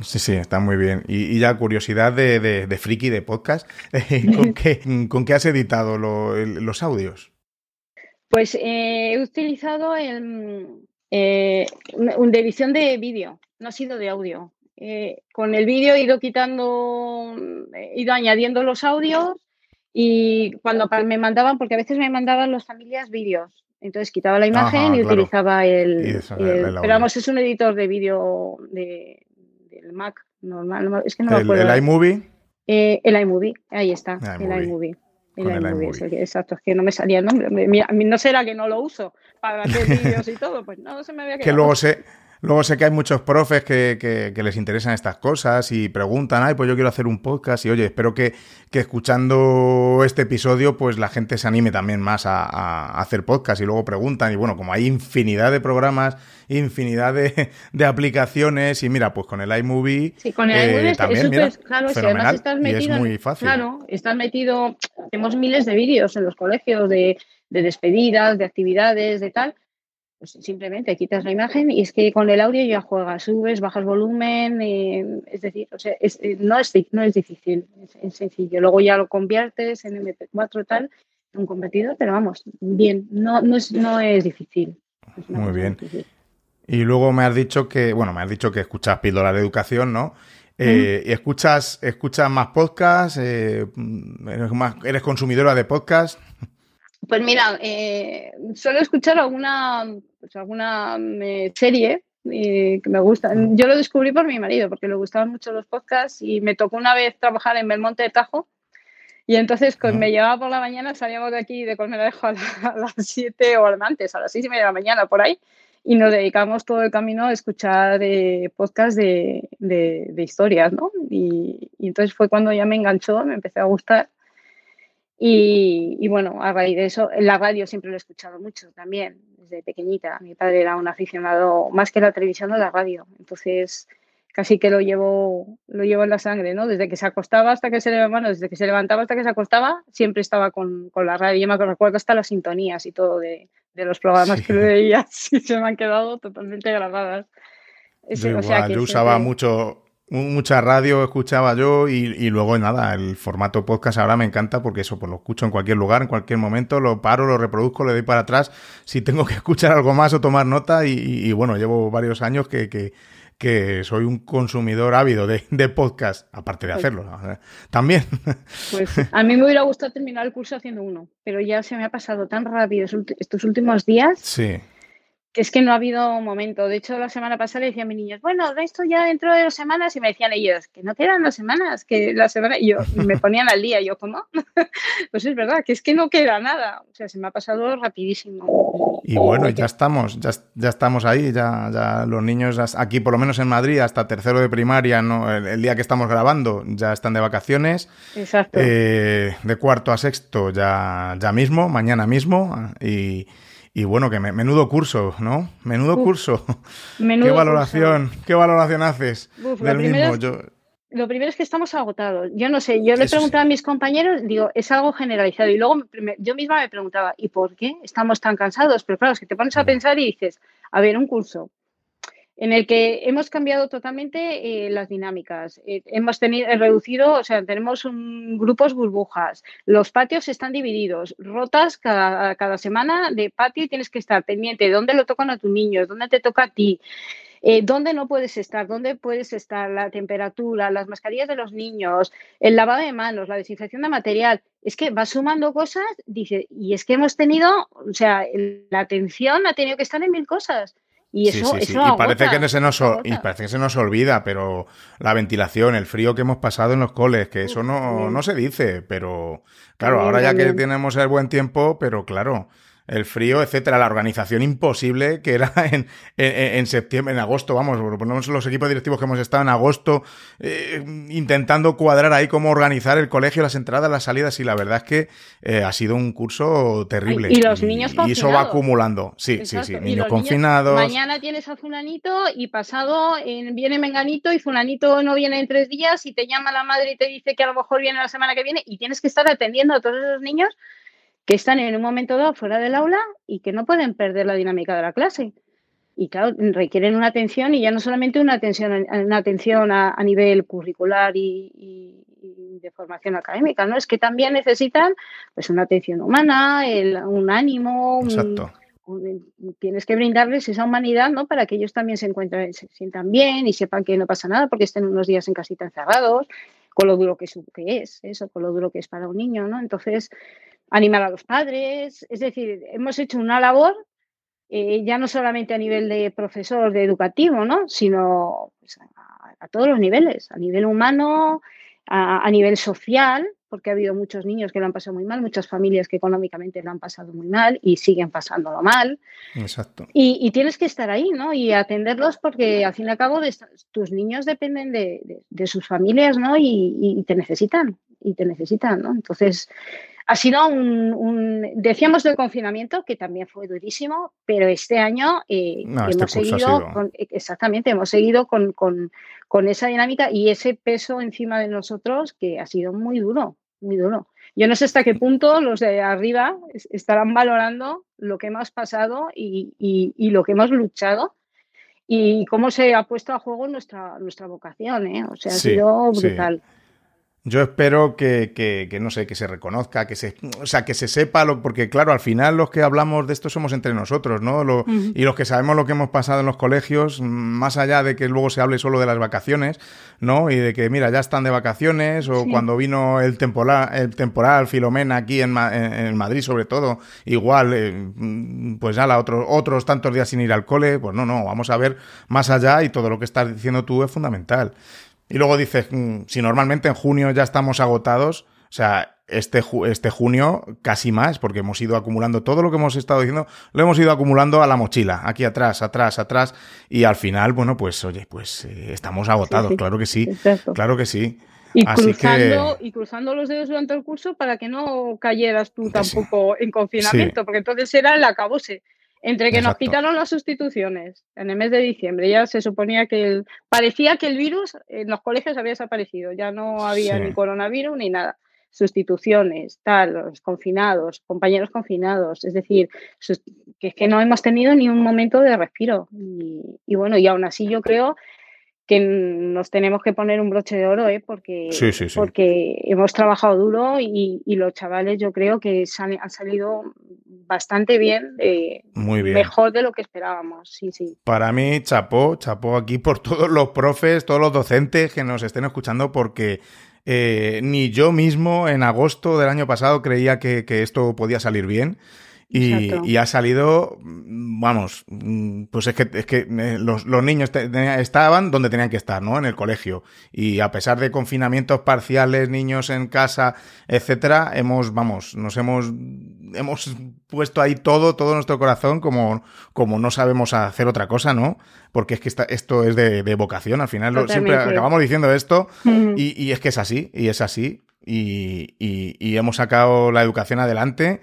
Sí, sí, está muy bien. Y, ya curiosidad de, de, friki de podcast, <laughs> ¿con, qué, ¿con qué has editado los audios? Pues eh, he utilizado el, eh, de edición de vídeo, no ha sido de audio. Eh, con el vídeo he ido quitando, he ido añadiendo los audios y cuando me mandaban, porque a veces me mandaban las familias vídeos Entonces quitaba la imagen y utilizaba el, Pero vamos, es un editor de vídeo de, del Mac normal. Es que no el, ¿El iMovie? Eh, el iMovie, ahí está, el iMovie. El iMovie, exacto, es que no me salía el nombre. no será que no lo uso para hacer vídeos y todo, pues no se me había quedado. Que luego se, Luego sé que hay muchos profes que, les interesan estas cosas y preguntan, ay, pues yo quiero hacer un podcast y oye, espero que, escuchando este episodio pues la gente se anime también más a, hacer podcast y luego preguntan y bueno, como hay infinidad de programas, infinidad de, aplicaciones y mira, pues con el iMovie, sí, con el iMovie eh, también, mira, claro, si además estás metido, es muy fácil. Claro, estás metido, tenemos miles de vídeos en los colegios de, de despedidas, de actividades, de tal pues simplemente quitas la imagen y es que con el audio ya juegas, subes, bajas volumen, eh, es decir, o sea, eh, no, es, no es difícil, es, sencillo. Luego ya lo conviertes en MP4 tal, en un convertidor, pero vamos, bien, no, no, es, no es difícil. Muy bien. Y luego me has dicho que, bueno, me has dicho que escuchas píldora de educación, ¿no? Eh, y escuchas, escuchas más podcasts, eres, más, eres consumidora de podcasts. Pues mira, eh, suelo escuchar alguna, pues alguna eh, serie eh, que me gusta. Yo lo descubrí por mi marido, porque le gustaban mucho los podcasts y me tocó una vez trabajar en Belmonte de Tajo. Y entonces con, me llevaba por la mañana, salíamos de aquí de Colmenarejo a, a las 7 o antes, a las 6 y media de la mañana, por ahí, y nos dedicamos todo el camino a escuchar eh, podcasts de, de, historias, ¿no? Y, y, entonces fue cuando ya me enganchó, me empecé a gustar y, bueno, a raíz de eso, la radio siempre lo he escuchado mucho también, desde pequeñita. Mi padre era un aficionado más que la televisión, de la radio. Entonces, casi que lo llevo, lo llevo en la sangre, ¿no? Desde que se acostaba hasta que se levantaba, desde que se levantaba hasta que se acostaba, siempre estaba con, con la radio. Yo me recuerdo hasta las sintonías y todo de, de los programas que veía, <laughs> y se me han quedado totalmente grabadas. yo, yo usaba mucho mucha radio escuchaba yo y, luego nada, el formato podcast ahora me encanta porque eso pues lo escucho en cualquier lugar, en cualquier momento, lo paro, lo reproduzco, le doy para atrás si tengo que escuchar algo más o tomar nota y, bueno, llevo varios años que, que, que, soy un consumidor ávido de, de podcast, aparte de pues hacerlo también. Pues <laughs> a mí me hubiera gustado terminar el curso haciendo uno, pero ya se me ha pasado tan rápido estos últimos días. Sí es que no ha habido momento. De hecho, la semana pasada le decía a mis niños, bueno, esto ya dentro de dos semanas, y me decían ellos, que no quedan dos semanas, que la semana, y yo, me ponían al día, yo, ¿cómo? <laughs> pues es verdad, que es que no queda nada. O sea, se me ha pasado rapidísimo. Y bueno, ya estamos, ya, ya estamos ahí, ya, ya los niños aquí, por lo menos en Madrid, hasta tercero de primaria, ¿no? el, día que estamos grabando, ya están de vacaciones. Exacto. Eh, de cuarto a sexto ya, ya mismo, mañana mismo, y y bueno, que menudo curso, ¿no? Menudo <laughs> curso. ¿Qué valoración, ¿Qué valoración haces del mismo? Lo primero es que estamos agotados. Yo no sé, yo le preguntaba a mis compañeros, digo, es algo generalizado. Y luego yo misma me preguntaba, ¿y por qué estamos tan cansados? Pero claro, es que te pones a pensar y dices, a ver, un curso en el que hemos cambiado totalmente eh, las dinámicas. Eh, hemos tenido, reducido, o sea, tenemos un, grupos burbujas, los patios están divididos, rotas cada, semana de patio y tienes que estar pendiente de dónde lo tocan a tus niños, dónde te toca a ti. Eh, ¿Dónde no puedes estar? ¿Dónde puedes estar? La temperatura, las mascarillas de los niños, el lavado de manos, la desinfección de material. Es que va sumando cosas, dice, y es que hemos tenido, o sea, la atención ha tenido que estar en mil cosas. Y eso, y parece que se nos y parece que se nos olvida, pero la ventilación, el frío que hemos pasado en los coles, que eso no, no se dice, pero claro, ahora ya que tenemos el buen tiempo, pero claro, el frío, etcétera, la organización imposible que era <laughs> en, en, septiembre, en agosto, vamos, ponemos los equipos directivos que hemos estado en agosto eh, intentando cuadrar ahí cómo organizar el colegio, las entradas, las salidas, y la verdad es que eh, ha sido un curso terrible. Y los niños confinados. Y eso va acumulando, sí, sí, sí, niños confinados. mañana tienes a Fulanito y pasado viene Menganito y Fulanito no viene en tres días y te llama la madre y te dice que a lo mejor viene la semana que viene y tienes que estar atendiendo a todos esos niños que están en un momento dado fuera del aula y que no pueden perder la dinámica de la clase. Y claro, requieren una atención y ya no solamente una atención, una atención a, nivel curricular y, de formación académica, ¿no? Es que también necesitan pues una atención humana, un ánimo, Exacto. tienes que brindarles esa humanidad, ¿no? Para que ellos también se encuentren, se sientan bien y sepan que no pasa nada porque estén unos días en casita encerrados, con lo duro que es, que es eso, con lo duro que es para un niño, ¿no? Entonces, animar a los padres, es decir, hemos hecho una labor eh, ya no solamente a nivel de profesor, de educativo, ¿no? sino pues, a, todos los niveles, a nivel humano, a, nivel social, porque ha habido muchos niños que lo han pasado muy mal, muchas familias que económicamente lo han pasado muy mal y siguen pasándolo mal. Exacto. Y, tienes que estar ahí, ¿no? Y atenderlos porque al fin y al cabo tus niños dependen de, sus familias, ¿no? Y, y, te necesitan, y te necesitan, ¿no? Entonces, ha sido un, decíamos del confinamiento, que también fue durísimo, pero este año eh, este hemos seguido, con, exactamente, hemos seguido con, con, esa dinámica y ese peso encima de nosotros que ha sido muy duro, muy duro. Yo no sé hasta qué punto los de arriba estarán valorando lo que hemos pasado y, y, lo que hemos luchado y cómo se ha puesto a juego nuestra, nuestra vocación. ¿eh? O sea, ha sido brutal. Yo espero que, que, no sé, que se reconozca, que se, o sea, que se sepa, lo, porque claro, al final los que hablamos de esto somos entre nosotros, ¿no? Lo, Y los que sabemos lo que hemos pasado en los colegios, más allá de que luego se hable solo de las vacaciones, ¿no? Y de que, mira, ya están de vacaciones, o cuando vino el temporal, el temporal Filomena aquí en, en, Madrid, sobre todo, igual, eh, pues ya la otro, otros tantos días sin ir al cole, pues no, no, vamos a ver más allá y todo lo que estás diciendo tú es fundamental. Y luego dices, mm, si normalmente en junio ya estamos agotados, o sea, este, este junio casi más, porque hemos ido acumulando todo lo que hemos estado diciendo, lo hemos ido acumulando a la mochila, aquí atrás, atrás, atrás, y al final, bueno, pues oye, pues eh, estamos agotados, claro que sí, claro que sí. Y cruzando, y cruzando los dedos durante el curso para que no cayeras tú tampoco en confinamiento, porque entonces era el acabose. Entre que nos quitaron las sustituciones en el mes de diciembre, ya se suponía que parecía que el virus en los colegios había desaparecido, ya no había ni coronavirus ni nada. Sustituciones, tal, los confinados, compañeros confinados, es decir, que es que no hemos tenido ni un momento de respiro. Y, y bueno, y aún así yo creo que nos tenemos que poner un broche de oro, ¿eh? porque, porque hemos trabajado duro y, los chavales yo creo que han salido bastante bien, eh, Muy bien, mejor de lo que esperábamos. Sí, sí. Para mí, chapó, chapó aquí por todos los profes, todos los docentes que nos estén escuchando, porque eh, ni yo mismo en agosto del año pasado creía que, que esto podía salir bien. Y, ha salido, vamos, pues es que, es que eh, los, niños estaban donde tenían que estar, ¿no? En el colegio. Y a pesar de confinamientos parciales, niños en casa, etcétera, hemos, vamos, nos hemos, hemos puesto ahí todo, todo nuestro corazón como, como no sabemos hacer otra cosa, ¿no? Porque es que esto es de, vocación, al final siempre acabamos diciendo esto y, y, es que es así, y es así. Y, y hemos sacado la educación adelante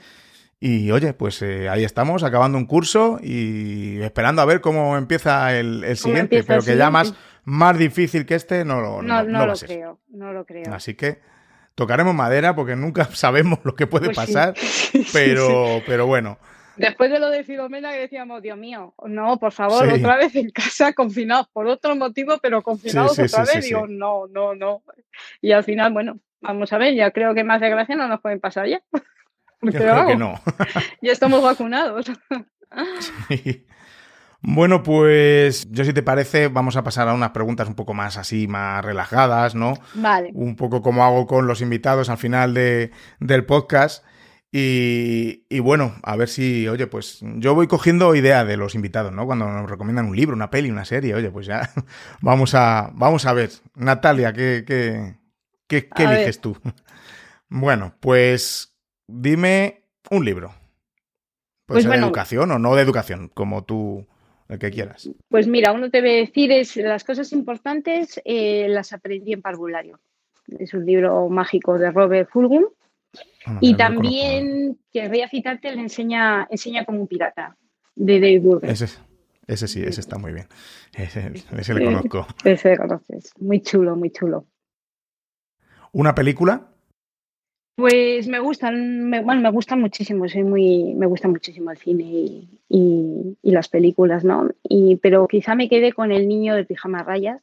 y oye, pues eh, ahí estamos, acabando un curso y esperando a ver cómo empieza el, siguiente, pero que ya más, más difícil que este no, no, no, no lo creo, no lo creo. Así que tocaremos madera porque nunca <laughs> sabemos lo que puede pues pasar, <laughs> pero, pero bueno. Después de lo de Filomena que decíamos, Dios mío, no, por favor, otra vez en casa, confinados por otro motivo, pero confinados otra vez, digo, no, no, no. Y al final, bueno, vamos a ver, ya creo que más desgracia no nos pueden pasar ya. Pero que no. <laughs> ya estamos vacunados. <laughs> Bueno, pues yo si te parece, vamos a pasar a unas preguntas un poco más así, más relajadas, ¿no? Vale. Un poco como hago con los invitados al final de, del podcast. Y, y, bueno, a ver si, oye, pues yo voy cogiendo idea de los invitados, ¿no? Cuando nos recomiendan un libro, una peli, una serie, oye, pues ya <laughs> vamos a, vamos a ver. Natalia, ¿qué, qué, qué, eliges tú? Bueno, pues Dime un libro. Puede pues de educación o no de educación, como tú, el que quieras. Pues mira, uno te voy a decir es las cosas importantes eh, las aprendí en parvulario. Es un libro mágico de Robert Fulghum. Ah, y también, que voy a citarte, le enseña, enseña como un pirata, de David Burger. Ese, ese sí, ese está muy bien. <laughs> Ese, ese le conozco. Ese le conoces. Muy chulo, muy chulo. ¿Una película? Pues me gustan, me, bueno, me gustan muchísimo, soy muy, me gusta muchísimo el cine y, las películas, ¿no? Y, pero quizá me quede con el niño de pijama rayas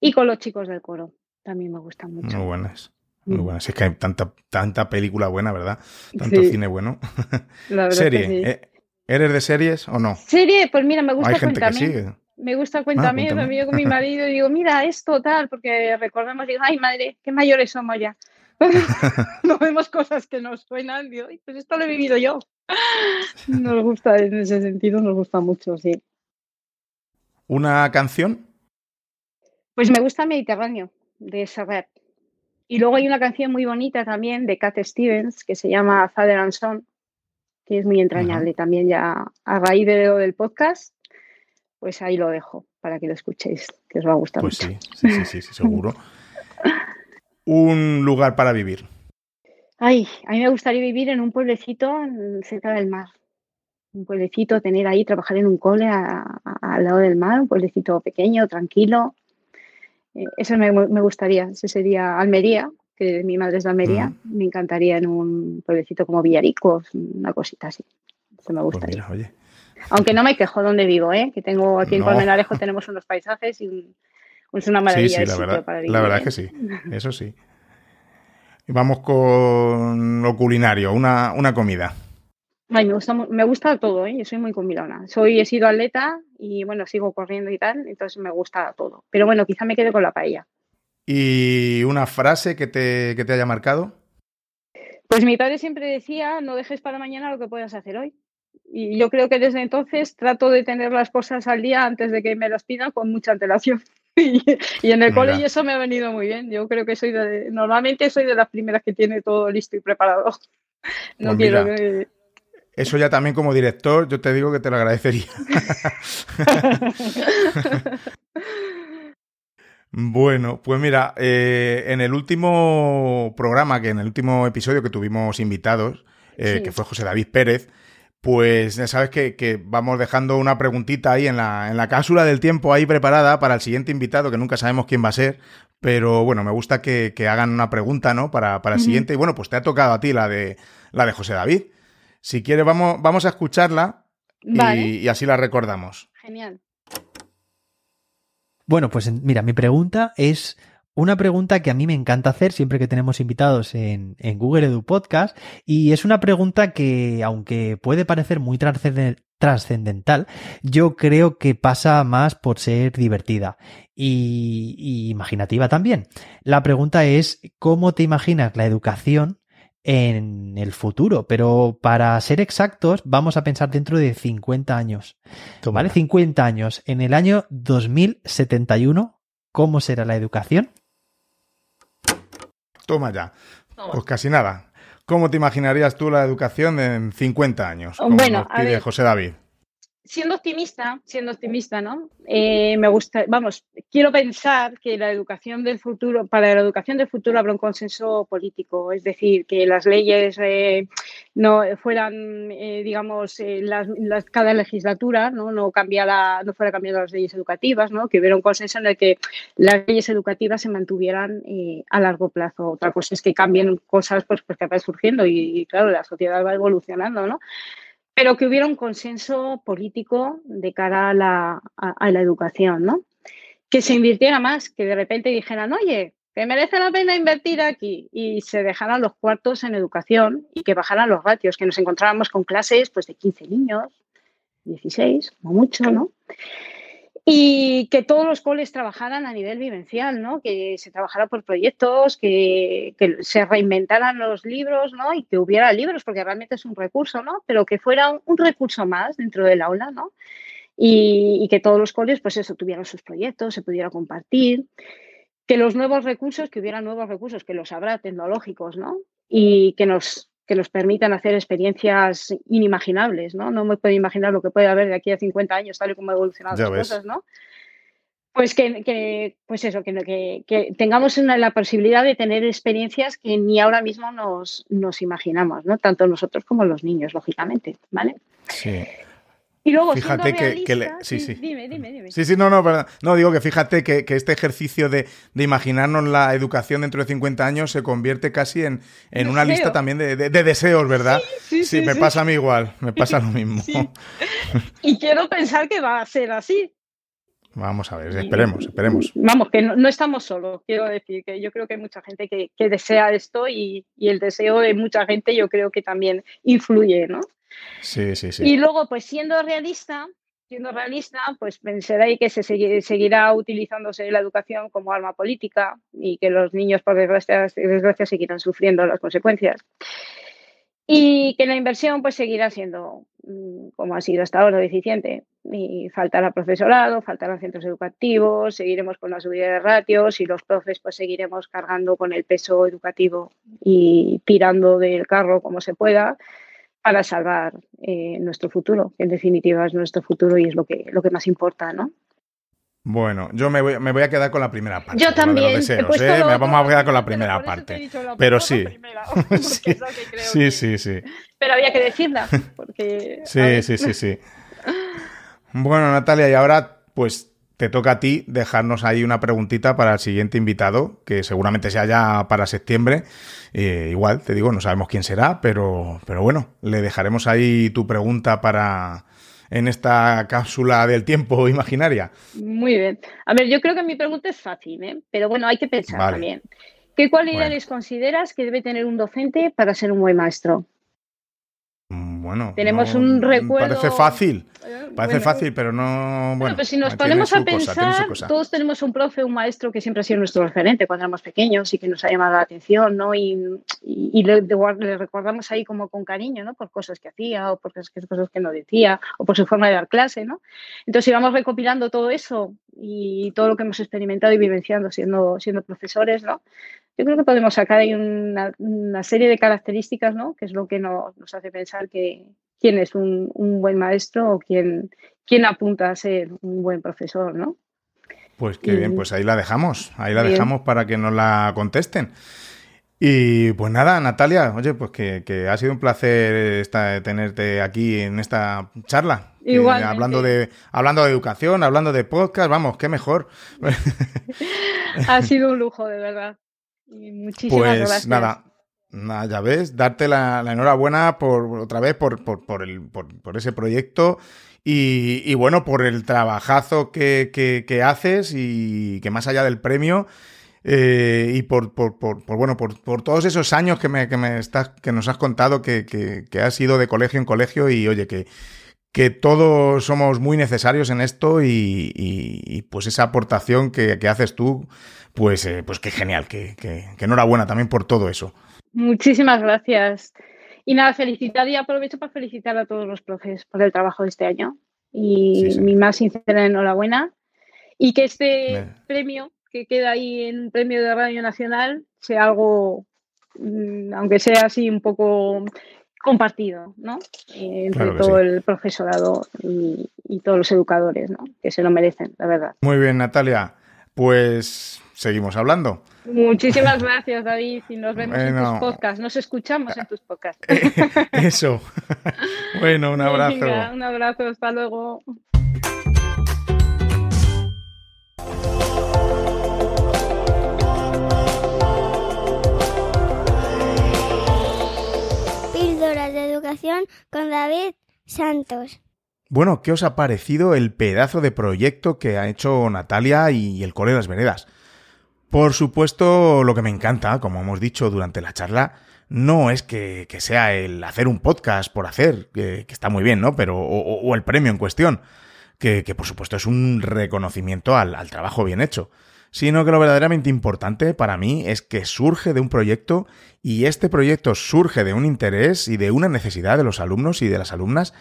y con los chicos del coro, también me gustan mucho. Muy buenas, muy mm. buenas. Es que hay tanta, tanta película buena, ¿verdad? Tanto cine bueno. <laughs> La Serie, ¿eh? ¿eres de series o no? Serie, pues mira, me gusta hay gente que sigue. Me gusta Cuéntame, ah, me con mi <laughs> marido y digo, mira, esto tal, porque recordemos, digo, ay madre, qué mayores somos ya. <laughs> no vemos cosas que nos suenan, digo, pues esto lo he vivido yo. <laughs> Nos gusta, en ese sentido, nos gusta mucho, sí. ¿Una canción? Pues me gusta Mediterráneo, de Serrat. Y luego hay una canción muy bonita también de Cat Stevens que se llama Father and Son, que es muy entrañable también ya a raíz de lo del podcast, pues ahí lo dejo para que lo escuchéis, que os va a gustar pues mucho. Sí, sí, sí, sí, seguro. <laughs> un lugar para vivir. Ay, a mí me gustaría vivir en un pueblecito cerca del mar. Un pueblecito, tener ahí, trabajar en un cole al lado del mar, un pueblecito pequeño, tranquilo. Eh, eso me, me, gustaría, ese sería Almería, que mi madre es de Almería. Mm. Me encantaría en un pueblecito como Villaricos, una cosita así. Eso me Pues gustaría. mira, oye. Aunque no me quejo donde vivo, ¿eh? que tengo aquí en No. Colmenarejo tenemos unos paisajes y un- es una Sí, maravilla sí, de la verdad, para la verdad ¿eh? es que sí, eso sí. Y vamos con lo culinario, una, una comida. Ay, me gusta, me gusta todo, ¿eh? yo soy muy comilona. Soy, he sido atleta y bueno, sigo corriendo y tal, entonces me gusta todo. Pero bueno, quizá me quede con la paella. ¿Y una frase que te, que te haya marcado? Pues mi padre siempre decía, no dejes para mañana lo que puedas hacer hoy. Y yo creo que desde entonces trato de tener las cosas al día antes de que me las pidan con mucha antelación. <laughs> Y, y en el Mira. cole y eso me ha venido muy bien. Yo creo que soy de, normalmente soy de las primeras que tiene todo listo y preparado. <laughs> No Pues quiero mira. que... Eso ya también como director, yo te digo que te lo agradecería. <laughs> Bueno, pues mira, eh, en el último programa, que en el último episodio que tuvimos invitados, eh, Sí. que fue José David Pérez, pues ya sabes que, que vamos dejando una preguntita ahí en la, en la cápsula del tiempo ahí preparada para el siguiente invitado, que nunca sabemos quién va a ser, pero bueno, me gusta que, que hagan una pregunta, ¿no? Para, para el siguiente, y bueno, pues te ha tocado a ti la de, la de José David. Si quieres, vamos, vamos a escucharla y, Vale, y así la recordamos. genial. Bueno, pues mira, mi pregunta es una pregunta que a mí me encanta hacer siempre que tenemos invitados en, en Google Edu Podcast y es una pregunta que, aunque puede parecer muy trascenden- trascendental, yo creo que pasa más por ser divertida y, y imaginativa también. La pregunta es, ¿cómo te imaginas la educación en el futuro? Pero para ser exactos, vamos a pensar dentro de 50 años. Toma. ¿Vale? 50 años. En el año 2071, ¿cómo será la educación? Toma ya. Pues casi nada. ¿Cómo te imaginarías tú la educación en 50 años? Como Bueno, nos a pide ver. José David. Siendo optimista, siendo optimista, ¿no? Eh, me gusta, vamos, quiero pensar que la educación del futuro, para la educación del futuro habrá un consenso político, es decir, que las leyes eh, no fueran, eh, digamos, eh, las, cada legislatura, ¿no? No cambiara, no fuera cambiando las leyes educativas, ¿no? Que hubiera un consenso en el que las leyes educativas se mantuvieran eh, a largo plazo. Otra cosa es que cambien cosas, pues, pues que van surgiendo y, claro, la sociedad va evolucionando, ¿no? Pero que hubiera un consenso político de cara a la, a, la educación, ¿no? Que se invirtiera más, que de repente dijeran, oye, que merece la pena invertir aquí y se dejaran los cuartos en educación y que bajaran los ratios, que nos encontráramos con clases pues, de 15 niños, 16, como mucho, ¿no? Y que todos los coles trabajaran a nivel vivencial, ¿no? Que se trabajara por proyectos, que, que se reinventaran los libros, ¿no? Y que hubiera libros, porque realmente es un recurso, ¿no? Pero que fuera un, recurso más dentro del aula, ¿no? Y, y, que todos los coles, pues eso, tuvieran sus proyectos, se pudiera compartir. Que los nuevos recursos, que hubiera nuevos recursos, que los habrá tecnológicos, ¿no? Y que nos, que nos permitan hacer experiencias inimaginables, ¿no? No me puedo imaginar lo que puede haber de aquí a 50 años, tal y como evolucionan Ya las ves. cosas, ¿no? Pues que, que pues eso, que, que, que tengamos una, la posibilidad de tener experiencias que ni ahora mismo nos, nos imaginamos, ¿no? Tanto nosotros como los niños, lógicamente, ¿vale? Sí. Y luego, Fíjate siendo que- que le- realista- sí, sí. Dime, dime, dime. Sí, sí, no, no, perdón. No, digo que fíjate que, que este ejercicio de, de imaginarnos la educación dentro de 50 años se convierte casi en, en una lista también de, de- de deseos, ¿verdad? sí, sí, me sí. pasa a mí igual, me <laughs> pasa lo mismo. Y quiero pensar que va a ser así. Vamos a ver, esperemos, esperemos. Vamos, que no, no estamos solos, quiero decir, que yo creo que hay mucha gente que, que desea esto y, y el deseo de mucha gente yo creo que también influye, ¿no? Y luego, pues siendo realista, siendo realista, pues pensará que se seguirá utilizándose la educación como arma política y que los niños, por desgracia, desgracia seguirán sufriendo las consecuencias. Y que la inversión pues seguirá siendo, mm, como ha sido hasta ahora, deficiente. Y faltará profesorado, faltarán centros educativos, seguiremos con la subida de ratios y los profes pues seguiremos cargando con el peso educativo y tirando del carro como se pueda para salvar eh, nuestro futuro, que en definitiva es nuestro futuro y es lo que, lo que más importa, ¿no? Bueno, yo me voy, me voy a quedar con la primera parte. Yo también. De los deseos, ¿eh? Me vamos a quedar con la primera parte. pero <laughs> <laughs> sí. sí, sí, sí, Pero había que decirla. Porque, <laughs> sí, sí, sí, sí. Bueno, Natalia, y ahora pues te toca a ti dejarnos ahí una preguntita para el siguiente invitado, que seguramente sea ya para septiembre. Eh, igual, te digo, no sabemos quién será, pero, pero bueno, le dejaremos ahí tu pregunta para en esta cápsula del tiempo <laughs> imaginaria. Muy bien. A ver, yo creo que mi pregunta es fácil, ¿eh? pero bueno, hay que pensar también. ¿Qué cualidades consideras que debe tener un docente para ser un buen maestro? Mm, bueno, tenemos un recuerdo. Parece fácil. Parece fácil, pero no. Bueno, pues si nos ponemos a pensar, todos tenemos un profe, un maestro que siempre ha sido nuestro referente cuando éramos pequeños y que nos ha llamado la atención, ¿no? Y, le, recordamos ahí como con cariño, ¿no? Por cosas que hacía o por cosas que no decía o por su forma de dar clase, ¿no? Entonces, si vamos recopilando todo eso y todo lo que hemos experimentado y vivenciando siendo, siendo profesores, ¿no? Yo creo que podemos sacar ahí una, serie de características, ¿no? Que es lo que nos, nos hace pensar que, quién es un, buen maestro o quién, quién, apunta a ser un buen profesor, ¿no? Pues qué bien, pues ahí la dejamos, ahí la dejamos para que nos la contesten. Y pues nada, Natalia, oye, pues que, ha sido un placer tenerte aquí en esta charla. Igual. hablando de, hablando de educación, hablando de podcast, vamos, qué mejor. <laughs> ha sido un lujo, de verdad. Y muchísimas pues, gracias. Nada, Nada, ya ves, darte la, enhorabuena por otra vez por, por, el, por, ese proyecto y, bueno, por el trabajazo que, que, haces y que más allá del premio eh, y por, por, bueno, por, todos esos años que, me, que, me estás, que nos has contado que, que, has ido de colegio en colegio y oye, que, que todos somos muy necesarios en esto y, pues esa aportación que, haces tú, pues, eh, pues qué genial, que, que enhorabuena también por todo eso. Muchísimas gracias. Y nada, felicitar y aprovecho para felicitar a todos los profes por el trabajo de este año. Y mi más sincera enhorabuena. Y que este premio que queda ahí en premio de Radio Nacional sea algo, mm, aunque sea así un poco compartido, ¿no? entre todo el profesorado y, y, todos los educadores, ¿no? Que se lo merecen, la verdad. Muy bien, Natalia. Pues seguimos hablando. Muchísimas <laughs> gracias, David, y nos vemos en tus podcasts. Nos escuchamos en tus podcasts. Eso. <laughs> bueno, un abrazo. un abrazo, hasta luego. De educación con David Santos. Bueno, ¿qué os ha parecido el pedazo de proyecto que ha hecho Natalia y el Cole de las Veredas? Por supuesto, lo que me encanta, como hemos dicho durante la charla, no es que, sea el hacer un podcast por hacer, que, está muy bien, ¿no? Pero, o, el premio en cuestión, que, por supuesto es un reconocimiento al, al trabajo bien hecho sino que lo verdaderamente importante para mí es que surge de un proyecto y este proyecto surge de un interés y de una necesidad de los alumnos y de las alumnas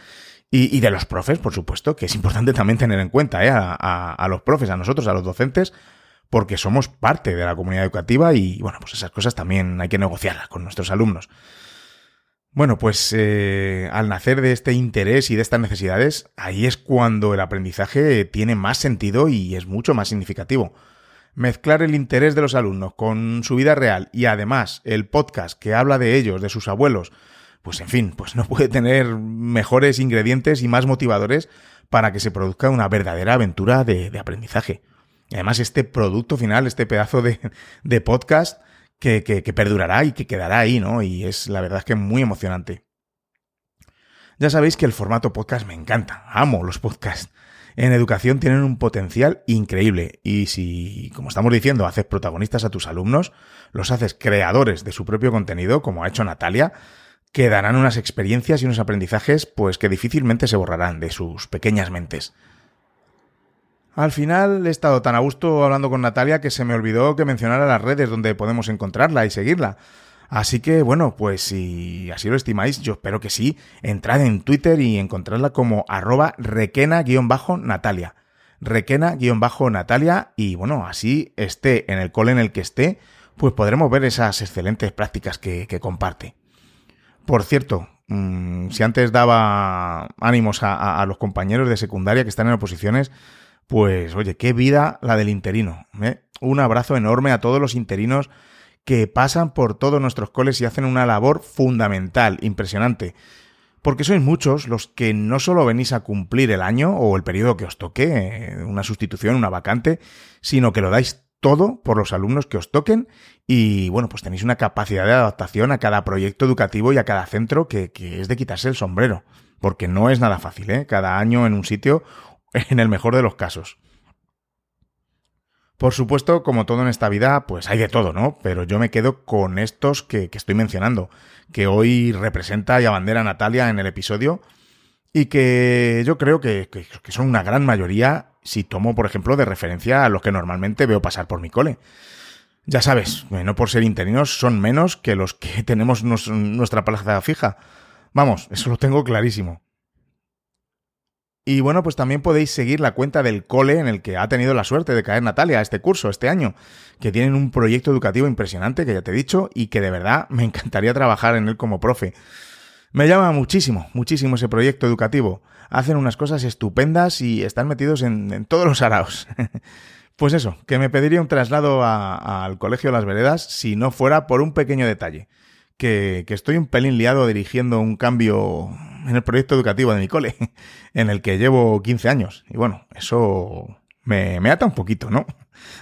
y, de los profes, por supuesto, que es importante también tener en cuenta ¿eh? a, los profes, a nosotros, a los docentes, porque somos parte de la comunidad educativa y, bueno, pues esas cosas también hay que negociarlas con nuestros alumnos. Bueno, pues eh, al nacer de este interés y de estas necesidades, ahí es cuando el aprendizaje tiene más sentido y es mucho más significativo. Mezclar el interés de los alumnos con su vida real y además el podcast que habla de ellos, de sus abuelos, pues en fin, pues no puede tener mejores ingredientes y más motivadores para que se produzca una verdadera aventura de aprendizaje. Y además este producto final, este pedazo de, podcast que, que, perdurará y que quedará ahí, ¿no? Y es la verdad es que muy emocionante. Ya sabéis que el formato podcast me encanta, amo los podcasts. En educación tienen un potencial increíble y si, como estamos diciendo, haces protagonistas a tus alumnos, los haces creadores de su propio contenido, como ha hecho Natalia, quedarán unas experiencias y unos aprendizajes pues que difícilmente se borrarán de sus pequeñas mentes. Al final he estado tan a gusto hablando con Natalia que se me olvidó que mencionara las redes donde podemos encontrarla y seguirla. Así que bueno, pues si así lo estimáis, yo espero que sí, entrad en Twitter y encontradla como arroba requena-natalia. Requena-natalia y bueno, así esté en el cole en el que esté, pues podremos ver esas excelentes prácticas que, comparte. Por cierto, mm, si antes daba ánimos a, los compañeros de secundaria que están en oposiciones, pues oye, qué vida la del interino. ¿eh? Un abrazo enorme a todos los interinos que pasan por todos nuestros coles y hacen una labor fundamental, impresionante. Porque sois muchos los que no solo venís a cumplir el año o el periodo que os toque, eh, una sustitución, una vacante, sino que lo dais todo por los alumnos que os toquen y bueno, pues tenéis una capacidad de adaptación a cada proyecto educativo y a cada centro que, que es de quitarse el sombrero, porque no es nada fácil, ¿eh? Cada año en un sitio, <laughs> en el mejor de los casos. Por supuesto, como todo en esta vida, pues hay de todo, ¿no? Pero yo me quedo con estos que, estoy mencionando, que hoy representa y abandera Natalia en el episodio, y que yo creo que, son una gran mayoría si tomo, por ejemplo, de referencia a los que normalmente veo pasar por mi cole. Ya sabes, no por ser interinos son menos que los que <laughs> tenemos nuestra plaza fija. Vamos, eso lo tengo clarísimo. Y bueno, pues también podéis seguir la cuenta del cole en el que ha tenido la suerte de caer Natalia este curso, este año, que tienen un proyecto educativo impresionante, que ya te he dicho, y que de verdad <laughs> me encantaría trabajar en él como profe. Me llama muchísimo, muchísimo ese proyecto educativo. Hacen unas cosas estupendas y están metidos en, todos los araos. <laughs> pues eso, que me pediría un traslado al Colegio Las Veredas si no fuera por un pequeño detalle. Que, que estoy un pelín liado dirigiendo un cambio en el proyecto educativo de mi cole, <laughs> en el que llevo 15 años. Y bueno, eso me, me ata un poquito, ¿no?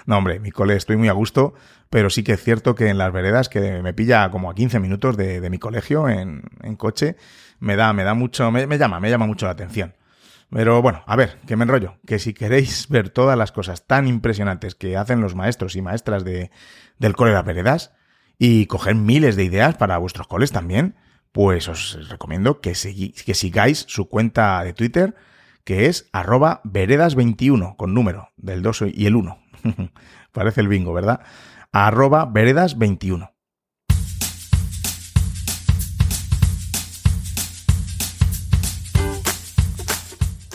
No, hombre, mi cole estoy muy a gusto, pero sí que es cierto que en las veredas, que me pilla como a 15 minutos de, mi colegio en, coche, me da, me da mucho, me, llama, me llama mucho la atención. Pero bueno, a ver, que me enrollo, que si queréis <laughs> ver todas las cosas tan impresionantes que hacen los maestros y maestras de, del cole de las veredas, y coger miles de ideas para vuestros coles también, pues os recomiendo que, que sigáis su cuenta de Twitter, que es arroba veredas21, con número del 2 y el 1. <laughs> Parece el bingo, ¿verdad? Arroba veredas21.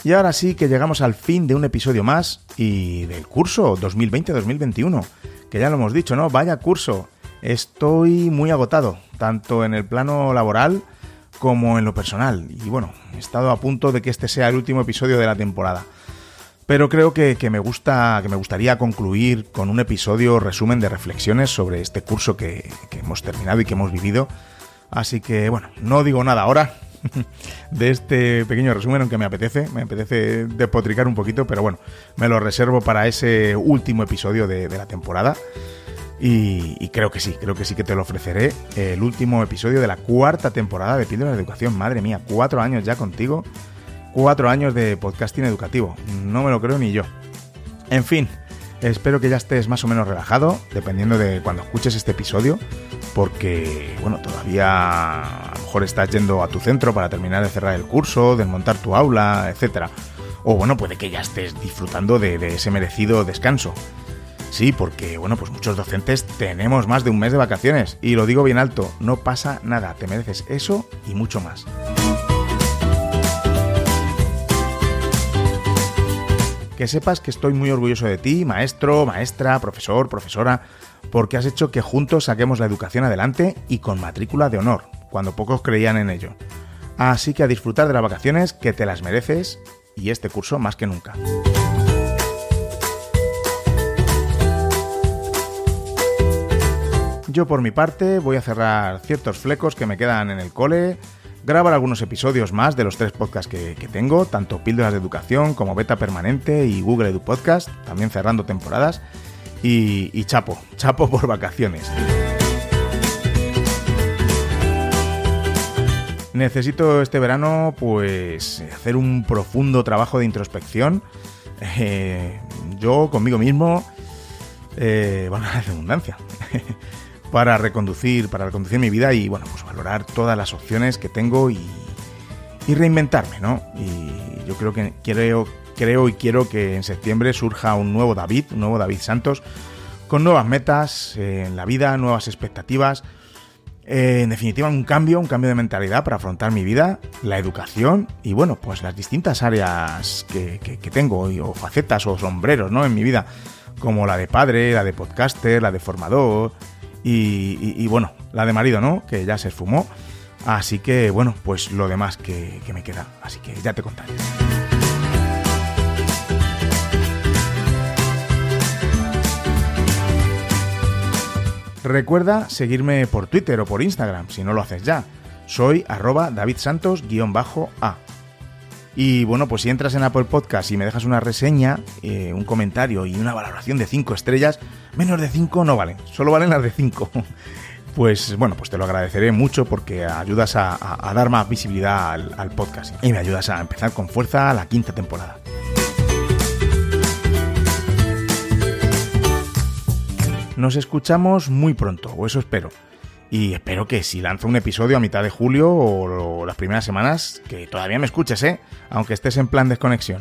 Y ahora sí que llegamos al fin de un episodio más y del curso 2020-2021, que ya lo hemos dicho, ¿no? Vaya curso. Estoy muy agotado, tanto en el plano laboral como en lo personal. Y bueno, he estado a punto de que este sea el último episodio de la temporada. Pero creo que, me gusta, que me gustaría concluir con un episodio resumen de reflexiones sobre este curso que, hemos terminado y que hemos vivido. Así que bueno, no digo nada ahora <laughs> de este pequeño resumen, aunque me apetece, me apetece despotricar un poquito, pero bueno, me lo reservo para ese último episodio de la temporada. Y, creo que sí, creo que sí que te lo ofreceré. El último episodio de la cuarta temporada de Píldoras de Educación. Madre mía, cuatro años ya contigo. Cuatro años de podcasting educativo. No me lo creo ni yo. En fin, espero que ya estés más o menos relajado, dependiendo de cuando escuches este episodio. Porque, bueno, todavía a lo mejor estás yendo a tu centro para terminar de cerrar el curso, desmontar tu aula, etc. O bueno, puede que ya estés disfrutando de ese merecido descanso. Sí, porque, bueno, pues muchos docentes tenemos más de un mes de vacaciones. Y lo digo bien alto, no pasa nada, te mereces eso y mucho más. Que sepas que estoy muy orgulloso de ti, maestro, maestra, profesor, profesora, porque has hecho que juntos saquemos la educación adelante y con matrícula de honor, cuando pocos creían en ello. Así que a disfrutar de las vacaciones, que te las mereces, y este curso más que nunca. Yo por mi parte voy a cerrar ciertos flecos que me quedan en el cole, grabar algunos episodios más de los tres podcasts que, tengo, tanto Píldoras de Educación como Beta Permanente y Google Edu Podcast, también cerrando temporadas, y, chapo, chapo por vacaciones. Necesito este verano pues hacer un profundo trabajo de introspección, eh, yo conmigo mismo, eh, bueno, la redundancia. <laughs> para reconducir, para reconducir mi vida y bueno, pues valorar todas las opciones que tengo y, y reinventarme, ¿no? Y yo creo que creo, creo y quiero que en septiembre surja un nuevo David, un nuevo David Santos, con nuevas metas en la vida, nuevas expectativas. Eh, en definitiva, un cambio, un cambio de mentalidad para afrontar mi vida, la educación y bueno, pues las distintas áreas que, que tengo, o facetas o sombreros, ¿no? En mi vida, como la de padre, la de podcaster, la de formador, y, bueno, la de marido, ¿no? Que ya se esfumó. Así que bueno, pues lo demás que, que me queda. Así que ya te contaré. Recuerda seguirme por Twitter o por Instagram, si no lo haces ya. Soy arroba davidsantos-a. Y bueno, pues si entras en Apple Podcast y me dejas una reseña, eh, un comentario y una valoración de 5 estrellas, menos de 5 no valen, solo valen las de 5. Pues bueno, pues te lo agradeceré mucho porque ayudas a, dar más visibilidad al, podcast y me ayudas a empezar con fuerza la quinta temporada. Nos escuchamos muy pronto, o eso espero. Y espero que si lanzo un episodio a mitad de julio o, las primeras semanas, que todavía me escuches, ¿eh? Aunque estés en plan desconexión.